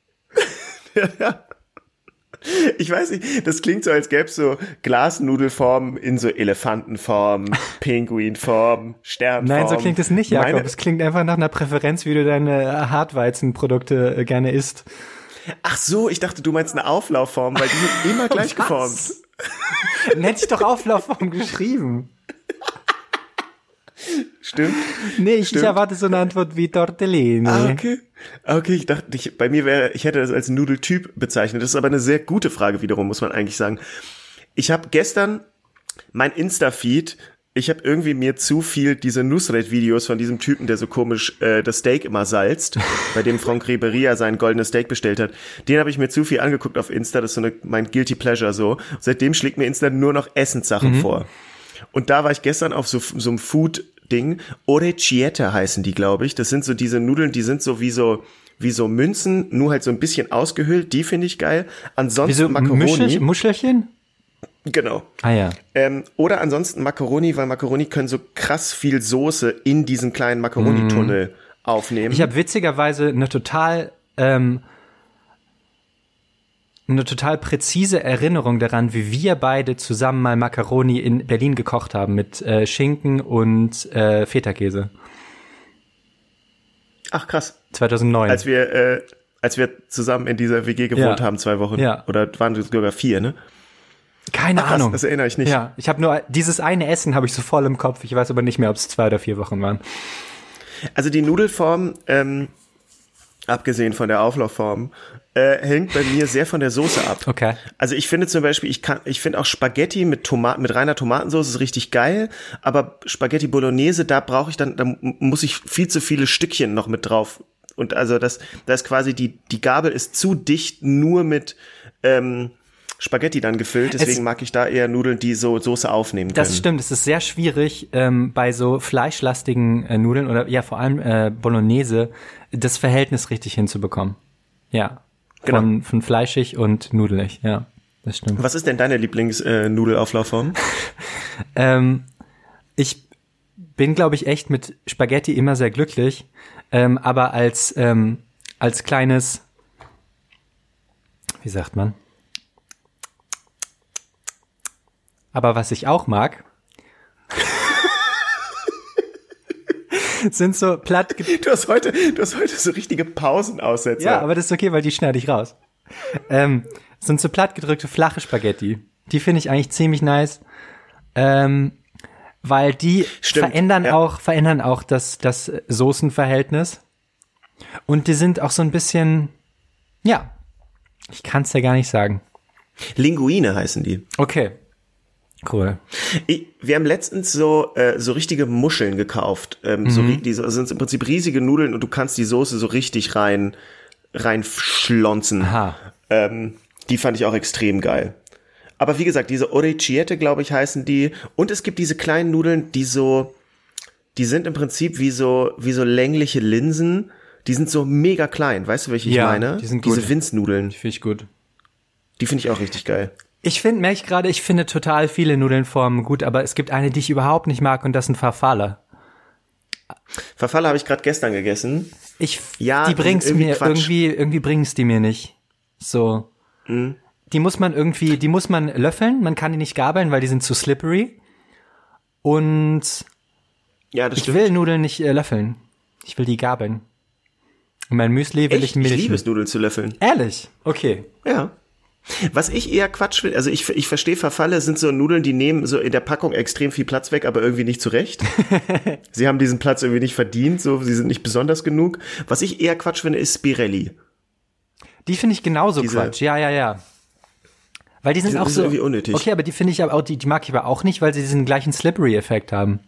S2: (laughs)
S1: Ich weiß nicht, das klingt so, als gäbe es so Glasnudelformen in so Elefantenform, (laughs) Pinguinform, Sternform.
S2: Nein, so klingt es nicht, Jakob.
S1: Meine-
S2: es klingt einfach nach einer Präferenz, wie du deine Hartweizenprodukte äh, gerne isst.
S1: Ach so, ich dachte, du meinst eine Auflaufform, weil die sind immer gleich geformt.
S2: Dann hätte ich doch Auflaufform geschrieben.
S1: Stimmt.
S2: Nee, ich, ich
S1: Stimmt.
S2: erwarte so eine Antwort wie Tortellini.
S1: Ah, okay. Okay, ich dachte, ich, bei mir wäre, ich hätte das als Nudeltyp bezeichnet. Das ist aber eine sehr gute Frage wiederum, muss man eigentlich sagen. Ich habe gestern mein Insta-Feed, ich habe irgendwie mir zu viel diese Nusret-Videos von diesem Typen, der so komisch äh, das Steak immer salzt, (laughs) bei dem Franck Riberia sein goldenes Steak bestellt hat. Den habe ich mir zu viel angeguckt auf Insta, das ist so eine, mein Guilty Pleasure so. Seitdem schlägt mir Insta nur noch Essenssachen vor. Und da war ich gestern auf so, so einem Food-Ding. Orecchiette heißen die, glaube ich. Das sind so diese Nudeln, die sind so wie so, wie so Münzen, nur halt so ein bisschen ausgehöhlt. Die finde ich geil. Ansonsten
S2: Wieso
S1: Macaroni.
S2: Muschel, Muschelchen?
S1: Genau.
S2: Ah ja.
S1: Ähm, oder ansonsten Macaroni, weil Macaroni können so krass viel Soße in diesen kleinen Macaroni-Tunnel aufnehmen.
S2: Ich habe witzigerweise eine total ähm, eine total präzise Erinnerung daran, wie wir beide zusammen mal Macaroni in Berlin gekocht haben mit äh, Schinken und äh, Feta-Käse.
S1: Ach krass.
S2: 2009.
S1: Als wir, äh, als wir zusammen in dieser WG gewohnt
S2: Ja.
S1: haben, zwei Wochen.
S2: Ja.
S1: Oder waren sogar vier, ne?
S2: Keine
S1: Krass,
S2: Ahnung.
S1: das erinnere ich nicht.
S2: Ja, ich habe nur dieses eine Essen habe ich so voll im Kopf. Ich weiß aber nicht mehr, ob es zwei oder vier Wochen waren.
S1: Also die Nudelform, ähm, abgesehen von der Auflaufform, äh, hängt bei mir sehr von der Soße ab.
S2: Okay.
S1: Also ich finde zum Beispiel, ich kann, ich finde auch Spaghetti mit Tomaten, mit reiner Tomatensauce ist richtig geil, aber Spaghetti Bolognese, da brauche ich dann, da muss ich viel zu viele Stückchen noch mit drauf. Und also das, da ist quasi die, die Gabel ist zu dicht nur mit ähm, Spaghetti dann gefüllt, deswegen
S2: Es-
S1: mag ich da eher Nudeln, die so Soße aufnehmen können.
S2: Das stimmt, es ist sehr schwierig ähm, bei so fleischlastigen äh, Nudeln oder ja vor allem äh, Bolognese das Verhältnis richtig hinzubekommen. Ja,
S1: Genau.
S2: von, von fleischig und nudelig, ja, das stimmt.
S1: Was ist denn deine Lieblings-Nudelauflaufform? (laughs)
S2: Ähm, ich bin, glaube ich, echt mit Spaghetti immer sehr glücklich, ähm, aber als ähm, als kleines, wie sagt man? Aber was ich auch mag, sind so platt.
S1: du hast heute, du hast heute so richtige Pausenaussetzer.
S2: Ja, aber das ist okay, weil die schneide ich raus. Ähm, sind so plattgedrückte flache Spaghetti. Die finde ich eigentlich ziemlich nice. Ähm, weil die
S1: Stimmt,
S2: verändern
S1: ja.
S2: auch, verändern auch das, das Soßenverhältnis. Und die sind auch so ein bisschen, ja, ich kann es ja gar nicht sagen.
S1: Linguine heißen die.
S2: Okay. Cool.
S1: Ich, wir haben letztens so so äh, so richtige Muscheln gekauft. Ähm, so, ri- die so- sind im Prinzip riesige Nudeln und du kannst die Soße so richtig rein rein schlonzen.
S2: Aha.
S1: Ähm, die fand ich auch extrem geil. Aber wie gesagt, diese Orecchiette, glaube ich, heißen die. Und es gibt diese kleinen Nudeln, die so, die sind im Prinzip wie so, wie so längliche Linsen. Die sind so mega klein. Weißt du, welche ich
S2: Ja,
S1: meine?
S2: die sind
S1: diese
S2: gut.
S1: Winznudeln.
S2: Finde ich gut.
S1: Die finde ich auch richtig geil.
S2: Ich finde, merke ich gerade, ich finde total viele Nudelnformen gut, aber es gibt eine, die ich überhaupt nicht mag und das sind Farfalle.
S1: Verfalle habe ich gerade gestern gegessen.
S2: Ich,
S1: Ja,
S2: die
S1: sind irgendwie
S2: mir,
S1: Quatsch.
S2: irgendwie, irgendwie bringt's die mir nicht. So.
S1: Mhm.
S2: Die muss man irgendwie, die muss man löffeln, man kann die nicht gabeln, weil die sind zu slippery. Und
S1: Ja, das
S2: ich
S1: stimmt.
S2: will Nudeln nicht äh, löffeln. Ich will die gabeln. Und mein Müsli will
S1: Echt?
S2: ich milchen.
S1: ich liebe es, Nudeln zu löffeln.
S2: Ehrlich? Okay.
S1: Ja. Was ich eher Quatsch finde, also ich, ich verstehe Verfalle, sind so Nudeln, die nehmen so in der Packung extrem viel Platz weg, aber irgendwie nicht zurecht. (laughs) sie haben diesen Platz irgendwie nicht verdient, so, sie sind nicht besonders genug. Was ich eher Quatsch finde, ist Spirelli.
S2: Die finde ich genauso
S1: Diese-
S2: Quatsch. Ja, ja, ja. Weil die sind
S1: Die
S2: auch
S1: sind
S2: so.
S1: irgendwie unnötig.
S2: Okay, aber die finde ich aber auch, die, die mag ich aber auch nicht, weil sie diesen gleichen Slippery-Effekt haben.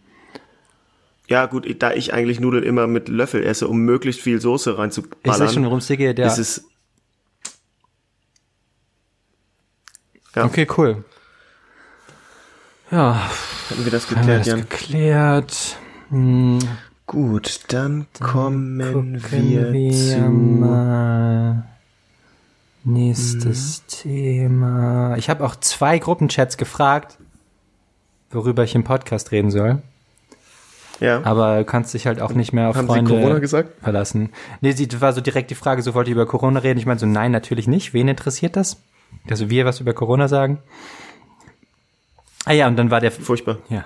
S1: Ja, gut, da ich eigentlich Nudeln immer mit Löffel esse, um möglichst viel Soße
S2: Ich
S1: reinzuballern,
S2: sehe schon, worum es dir geht, ja.
S1: ist es. Ja,
S2: Okay, cool. Ja,
S1: hatten wir das
S2: haben wir
S1: geklärt,
S2: das
S1: Jan?
S2: geklärt. Hm,
S1: Gut, dann kommen
S2: gucken
S1: wir,
S2: wir
S1: zu.
S2: mal. Nächstes Thema. Ich habe auch zwei Gruppenchats gefragt, worüber ich im Podcast reden soll.
S1: Ja.
S2: Aber du kannst dich halt auch nicht mehr auf
S1: Haben Sie
S2: Freunde
S1: Corona gesagt?
S2: verlassen. Nee, sie das war so direkt die Frage, so wollte ich über Corona reden. Ich meine so, nein, natürlich nicht. Wen interessiert das? Also wir was über Corona sagen? Ah ja, und dann war der,
S1: Furchtbar.
S2: ja.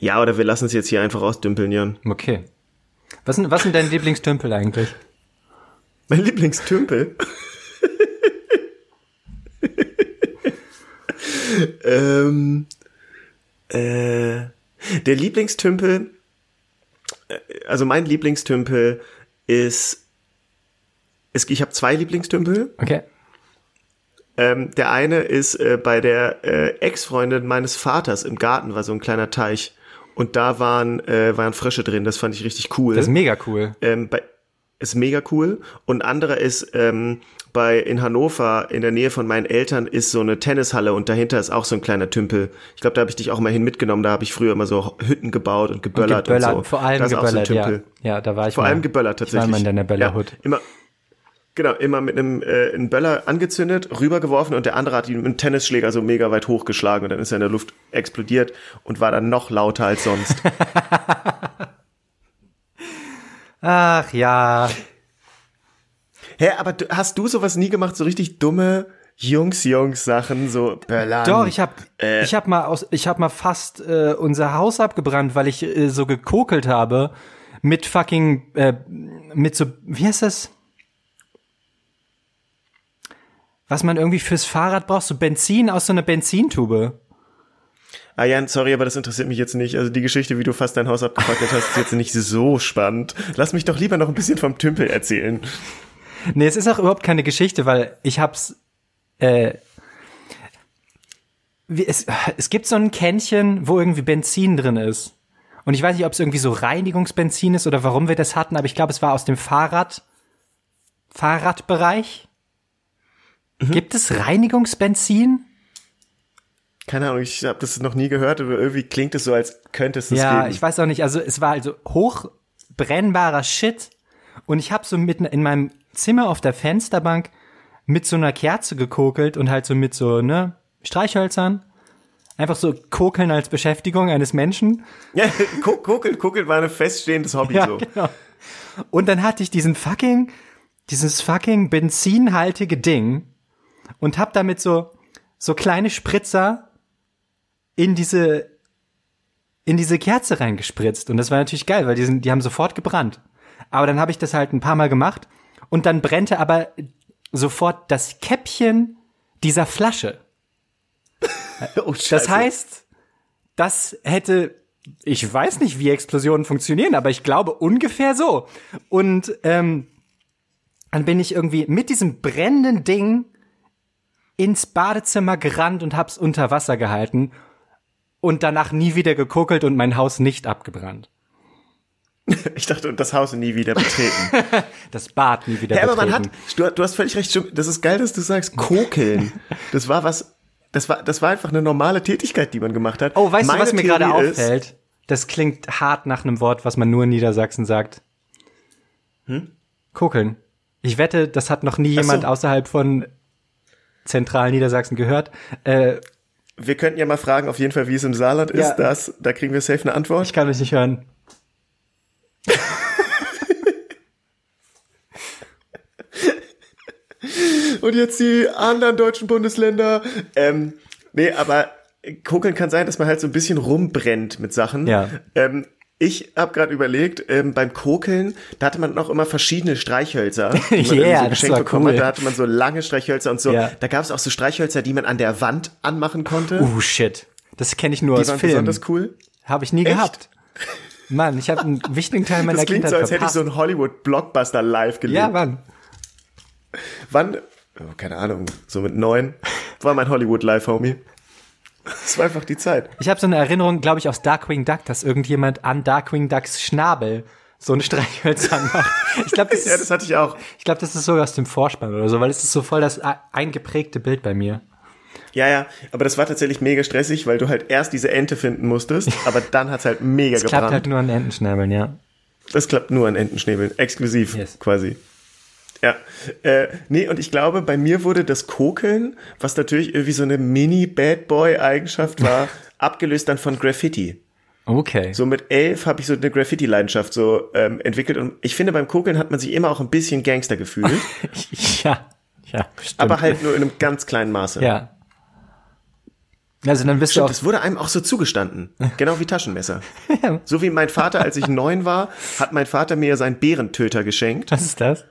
S1: Ja, oder wir lassen es jetzt hier einfach ausdümpeln, Jan.
S2: Okay. Was sind, was sind deine Lieblingstümpel eigentlich?
S1: Mein Lieblingstümpel. (laughs) ähm, äh, der Lieblingstümpel, äh, also mein Lieblingstümpel ist, ist ich habe zwei Lieblingstümpel.
S2: Okay.
S1: Ähm, der eine ist äh, bei der äh, Ex-Freundin meines Vaters im Garten war so ein kleiner Teich und da waren äh, waren Frösche drin. Das fand ich richtig cool.
S2: Das ist mega cool.
S1: ähm, bei, ist mega cool. Und anderer ist ähm, bei in Hannover in der Nähe von meinen Eltern ist so eine Tennishalle und dahinter ist auch so ein kleiner Tümpel. Ich glaube, da habe ich dich auch mal hin mitgenommen. Da habe ich früher immer so Hütten gebaut und geböllert und,
S2: geböllert,
S1: so.
S2: vor allem
S1: auch so
S2: geböllert, ja. Ja, da war ich
S1: Vor
S2: mal.
S1: allem geböllert
S2: Ich war
S1: tatsächlich.
S2: mal in deiner Böllerhut.
S1: Ja, immer, genau, immer mit einem äh, einen Böller angezündet, rübergeworfen und der andere hat ihn mit einem Tennisschläger so mega weit hochgeschlagen und dann ist er in der Luft explodiert und war dann noch lauter als sonst. (laughs)
S2: Ach ja.
S1: Hä, aber du, hast du sowas nie gemacht, so richtig dumme Jungs-Jungs-Sachen, so Böllern?
S2: Doch, ich habe
S1: Äh.
S2: ich hab mal aus ich habe mal fast äh, unser Haus abgebrannt, weil ich äh, so gekokelt habe mit fucking äh, mit so wie heißt das? Was man irgendwie fürs Fahrrad braucht, so Benzin aus so einer Benzintube.
S1: Ah Jan, sorry, aber das interessiert mich jetzt nicht. Also die Geschichte, wie du fast dein Haus abgefackelt hast, ist jetzt nicht so spannend. Lass mich doch lieber noch ein bisschen vom Tümpel erzählen.
S2: Nee, es ist auch überhaupt keine Geschichte, weil ich hab's, äh, wie, es, es gibt so ein Kännchen, wo irgendwie Benzin drin ist. Und ich weiß nicht, ob es irgendwie so Reinigungsbenzin ist oder warum wir das hatten, aber ich glaube, es war aus dem Fahrrad, Fahrradbereich. Mhm. Gibt es Reinigungsbenzin?
S1: Keine Ahnung, ich habe das noch nie gehört, aber irgendwie klingt es so, als könnte es das
S2: ja,
S1: geben.
S2: ich weiß auch nicht. Also es war also hochbrennbarer Shit und ich habe so mitten in meinem Zimmer auf der Fensterbank mit so einer Kerze gekokelt und halt so mit so ne Streichhölzern. Einfach so kokeln als Beschäftigung eines Menschen.
S1: Ja, (laughs) kokeln, kokeln war ein feststehendes Hobby (laughs)
S2: ja,
S1: so.
S2: Genau. Und dann hatte ich diesen fucking, dieses fucking benzinhaltige Ding und hab damit so, so kleine Spritzer in diese, in diese Kerze reingespritzt. Und das war natürlich geil, weil die, sind, die haben sofort gebrannt. Aber dann habe ich das halt ein paar Mal gemacht und dann brennte aber sofort das Käppchen dieser Flasche. (laughs)
S1: oh,
S2: das heißt, das hätte, ich weiß nicht, wie Explosionen funktionieren, aber ich glaube ungefähr so. Und ähm, dann bin ich irgendwie mit diesem brennenden Ding ins Badezimmer gerannt und hab's unter Wasser gehalten und danach nie wieder gekokelt und mein Haus nicht abgebrannt. (laughs)
S1: Ich dachte, das Haus nie wieder betreten. (laughs)
S2: das Bad nie wieder
S1: ja,
S2: betreten.
S1: aber man hat, du, du hast völlig recht, das ist geil, dass du sagst, kokeln. Das war was, das war, das war einfach eine normale Tätigkeit, die man gemacht hat.
S2: Oh, weißt
S1: Meine
S2: du, was mir gerade auffällt? Das klingt hart nach einem Wort, was man nur in Niedersachsen sagt. Hm? Kokeln. Ich wette, das hat noch nie
S1: Ach so.
S2: jemand außerhalb von zentral Niedersachsen gehört. Äh,
S1: Wir könnten ja mal fragen, auf jeden Fall, wie es im Saarland ist.
S2: Ja.
S1: Das, da kriegen wir safe eine Antwort.
S2: ich kann mich nicht hören. (laughs)
S1: Und jetzt die anderen deutschen Bundesländer. Ähm, nee, aber kokeln kann sein, dass man halt so ein bisschen rumbrennt mit Sachen.
S2: Ja.
S1: Ähm, ich habe gerade überlegt, ähm, beim Kokeln, da hatte man auch immer verschiedene Streichhölzer, die man
S2: Yeah, (laughs)
S1: so
S2: das
S1: geschenkt
S2: war
S1: bekommen
S2: cool.
S1: hat. Da hatte man so lange Streichhölzer und so.
S2: Ja.
S1: Da gab es auch so Streichhölzer, die man an der Wand anmachen konnte.
S2: Uh, shit. Das kenne ich nur
S1: die
S2: aus
S1: waren
S2: Filmen.
S1: besonders cool.
S2: Habe ich nie
S1: Echt?
S2: gehabt. Mann, ich habe einen (laughs) wichtigen Teil meiner
S1: Das klingt
S2: Kindheit
S1: so, als hätte ich
S2: verpasst.
S1: so einen Hollywood-Blockbuster live gelebt.
S2: ja, Mann.
S1: Wann, oh, keine Ahnung, so mit neun, war mein Hollywood-Live-Homie. (laughs) Das war einfach die Zeit.
S2: Ich habe so eine Erinnerung, glaube ich, aus Darkwing Duck, dass irgendjemand an Darkwing Ducks Schnabel so ein Streichhölzer macht. Ich glaube, das, (laughs)
S1: Ja,
S2: ist-
S1: das hatte ich auch.
S2: ich glaub, das ist sogar aus dem Vorspann oder so, weil es ist so voll das eingeprägte Bild bei mir.
S1: Ja, ja, aber das war tatsächlich mega stressig, weil du halt erst diese Ente finden musstest, (laughs) aber dann hat's halt mega
S2: Es
S1: gebrannt.
S2: klappt halt nur an Entenschnabeln, ja.
S1: das klappt nur an Entenschnäbeln, exklusiv
S2: Yes.
S1: quasi. Ja, äh, nee, und ich glaube, bei mir wurde das Kokeln, was natürlich irgendwie so eine Mini-Bad-Boy-Eigenschaft war, (laughs) abgelöst dann von Graffiti.
S2: Okay.
S1: So mit elf habe ich so eine Graffiti-Leidenschaft so ähm, entwickelt und ich finde, beim Kokeln hat man sich immer auch ein bisschen Gangster gefühlt, (laughs)
S2: ja, ja, stimmt.
S1: aber halt nur in einem ganz kleinen Maße.
S2: Ja. Also dann bist
S1: Stimmt,
S2: du
S1: das wurde einem auch so zugestanden. (laughs) Genau wie Taschenmesser.
S2: auch.
S1: So wie mein Vater, als ich neun war, hat mein Vater mir seinen Bärentöter geschenkt.
S2: Was ist das?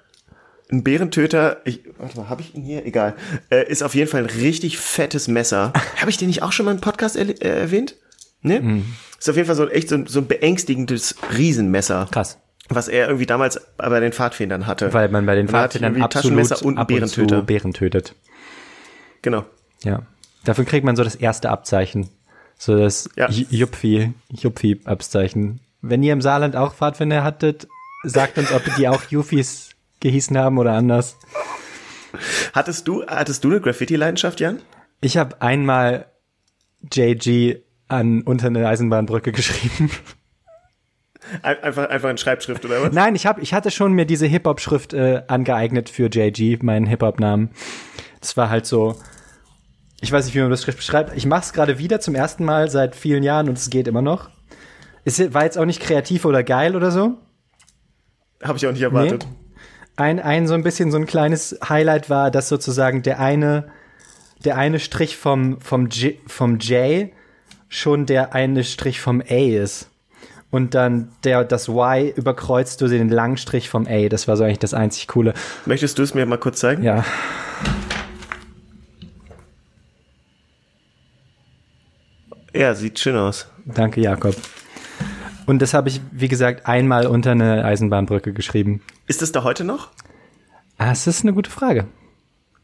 S1: Ein Bärentöter, ich, warte mal, habe ich ihn hier? Egal. Äh, ist auf jeden Fall ein richtig fettes Messer. (laughs) Habe ich den nicht auch schon mal im Podcast erle- äh, erwähnt? Ne?
S2: Mhm.
S1: Ist auf jeden Fall so echt so, ein- so ein beängstigendes Riesenmesser.
S2: Krass.
S1: Was er irgendwie damals bei den Pfadfindern hatte.
S2: Weil man bei den
S1: Und er
S2: Pfadfindern absolut
S1: Taschenmesser und
S2: ab und
S1: Bärentöter.
S2: Bären tötet.
S1: Genau.
S2: Ja. Dafür kriegt man so das erste Abzeichen. So das
S1: Ja.
S2: Jupfi, Jupfi-Abzeichen. Wenn ihr im Saarland auch Pfadfinder hattet, sagt uns, ob die auch Jufis gehießen haben oder anders.
S1: Hattest du, hattest du eine Graffiti-Leidenschaft, Jan?
S2: Ich habe einmal JG an unter eine Eisenbahnbrücke geschrieben.
S1: Ein- Einfach, einfach in Schreibschrift oder was?
S2: Nein, ich hab, ich hatte schon mir diese Hip-Hop-Schrift äh, angeeignet für JG, meinen Hip-Hop-Namen. Das war halt so, ich weiß nicht, wie man das Schrift beschreibt. Ich mache es gerade wieder zum ersten Mal seit vielen Jahren und es geht immer noch. Es war jetzt auch nicht kreativ oder geil oder so.
S1: Habe ich auch nicht erwartet.
S2: Ein, ein so ein bisschen so ein kleines Highlight war, dass sozusagen der eine, der eine Strich vom, vom, J, vom J schon der eine Strich vom A ist. Und dann der, das Y überkreuzt du den langen Strich vom A. Das war so eigentlich das einzig Coole.
S1: Möchtest du es mir mal kurz zeigen?
S2: Ja.
S1: Ja, sieht schön aus.
S2: Danke, Jakob. Und das habe ich, wie gesagt, einmal unter eine Eisenbahnbrücke geschrieben.
S1: Ist das da heute noch?
S2: Ah, das ist eine gute Frage.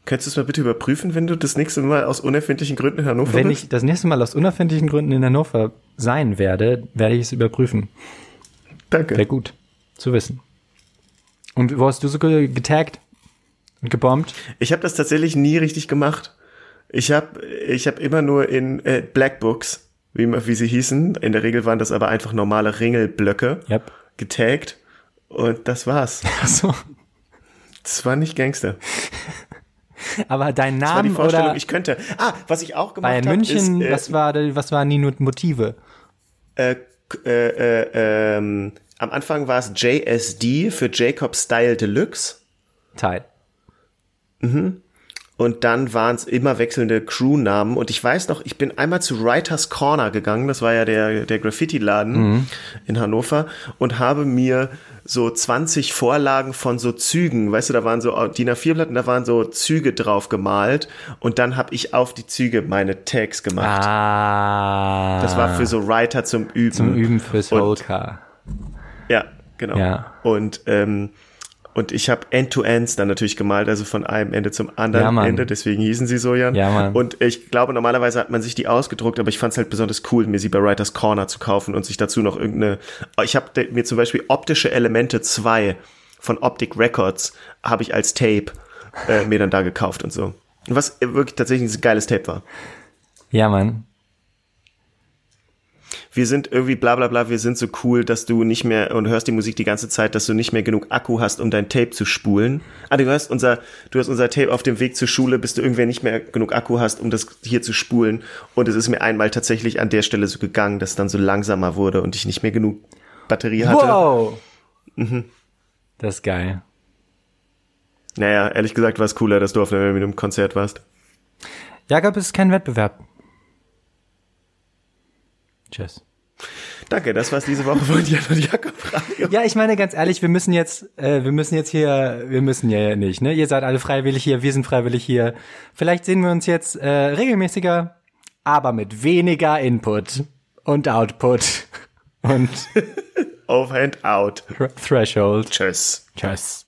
S1: Könntest du es mal bitte überprüfen, wenn du das nächste Mal aus unerfindlichen Gründen in Hannover
S2: Wenn
S1: bist?
S2: ich das nächste Mal aus unerfindlichen Gründen in Hannover sein werde, werde ich es überprüfen.
S1: Danke.
S2: Wäre gut zu wissen. Und wo hast du so ge- getaggt und gebombt?
S1: Ich habe das tatsächlich nie richtig gemacht. Ich habe ich hab immer nur in äh, Blackbooks, wie, immer- wie sie hießen, in der Regel waren das aber einfach normale Ringelblöcke,
S2: Yep.
S1: getaggt und das war's. (laughs)
S2: Achso.
S1: Das war nicht Gangster. (laughs)
S2: Aber dein
S1: Das war die
S2: Name
S1: Vorstellung,
S2: oder
S1: ich könnte. Ah, was ich auch gemacht
S2: Bayern
S1: habe,
S2: München,
S1: ist, äh,
S2: was war was waren die Motive?
S1: äh, äh, äh, ähm, am Anfang war es JSD für Jacob Style Deluxe.
S2: Teil.
S1: Und dann waren es immer wechselnde Crewnamen. Und ich weiß noch, ich bin einmal zu Writers Corner gegangen, das war ja der, der Graffiti-Laden in Hannover, und habe mir so 20 Vorlagen von so Zügen, weißt du, da waren so DIN A4-Blatten, da waren so Züge drauf gemalt. Und dann habe ich auf die Züge meine Tags gemacht.
S2: Ah.
S1: Das war für so Writer zum Üben.
S2: zum Üben fürs Holcar.
S1: Ja, genau.
S2: Ja.
S1: Und, ähm, und ich habe End-to-Ends dann natürlich gemalt, also von einem Ende zum anderen
S2: Ja.
S1: Ende, deswegen hießen sie so, Jan.
S2: Ja, Mann.
S1: Und ich glaube, normalerweise hat man sich die ausgedruckt, aber ich fand es halt besonders cool, mir sie bei Writers Corner zu kaufen und sich dazu noch irgendeine, ich habe mir zum Beispiel optische Elemente 2 von Optic Records habe ich als Tape äh, mir dann da gekauft und so. Was wirklich tatsächlich ein geiles Tape war.
S2: Ja, Mann.
S1: Wir sind irgendwie bla bla bla, wir sind so cool, dass du nicht mehr und hörst die Musik die ganze Zeit, dass du nicht mehr genug Akku hast, um dein Tape zu spulen. Ah, du hast unser, du hast unser Tape auf dem Weg zur Schule, bis du irgendwer nicht mehr genug Akku hast, um das hier zu spulen. Und es ist mir einmal tatsächlich an der Stelle so gegangen, dass es dann so langsamer wurde und ich nicht mehr genug Batterie hatte.
S2: Wow.
S1: Mhm.
S2: Das ist geil.
S1: Naja, ehrlich gesagt war es cooler, dass du auf einem, Konzert warst.
S2: Jakob ist kein Wettbewerb. Tschüss.
S1: Danke, das war's diese Woche von Jan und Jakob Radio.
S2: Ja, ich meine ganz ehrlich, wir müssen jetzt, äh, wir müssen jetzt hier, wir müssen ja nicht, ne? Ihr seid alle freiwillig hier, wir sind freiwillig hier. Vielleicht sehen wir uns jetzt äh, regelmäßiger, aber mit weniger Input und Output und (laughs)
S1: Over and out.
S2: Threshold.
S1: Tschüss.
S2: Tschüss.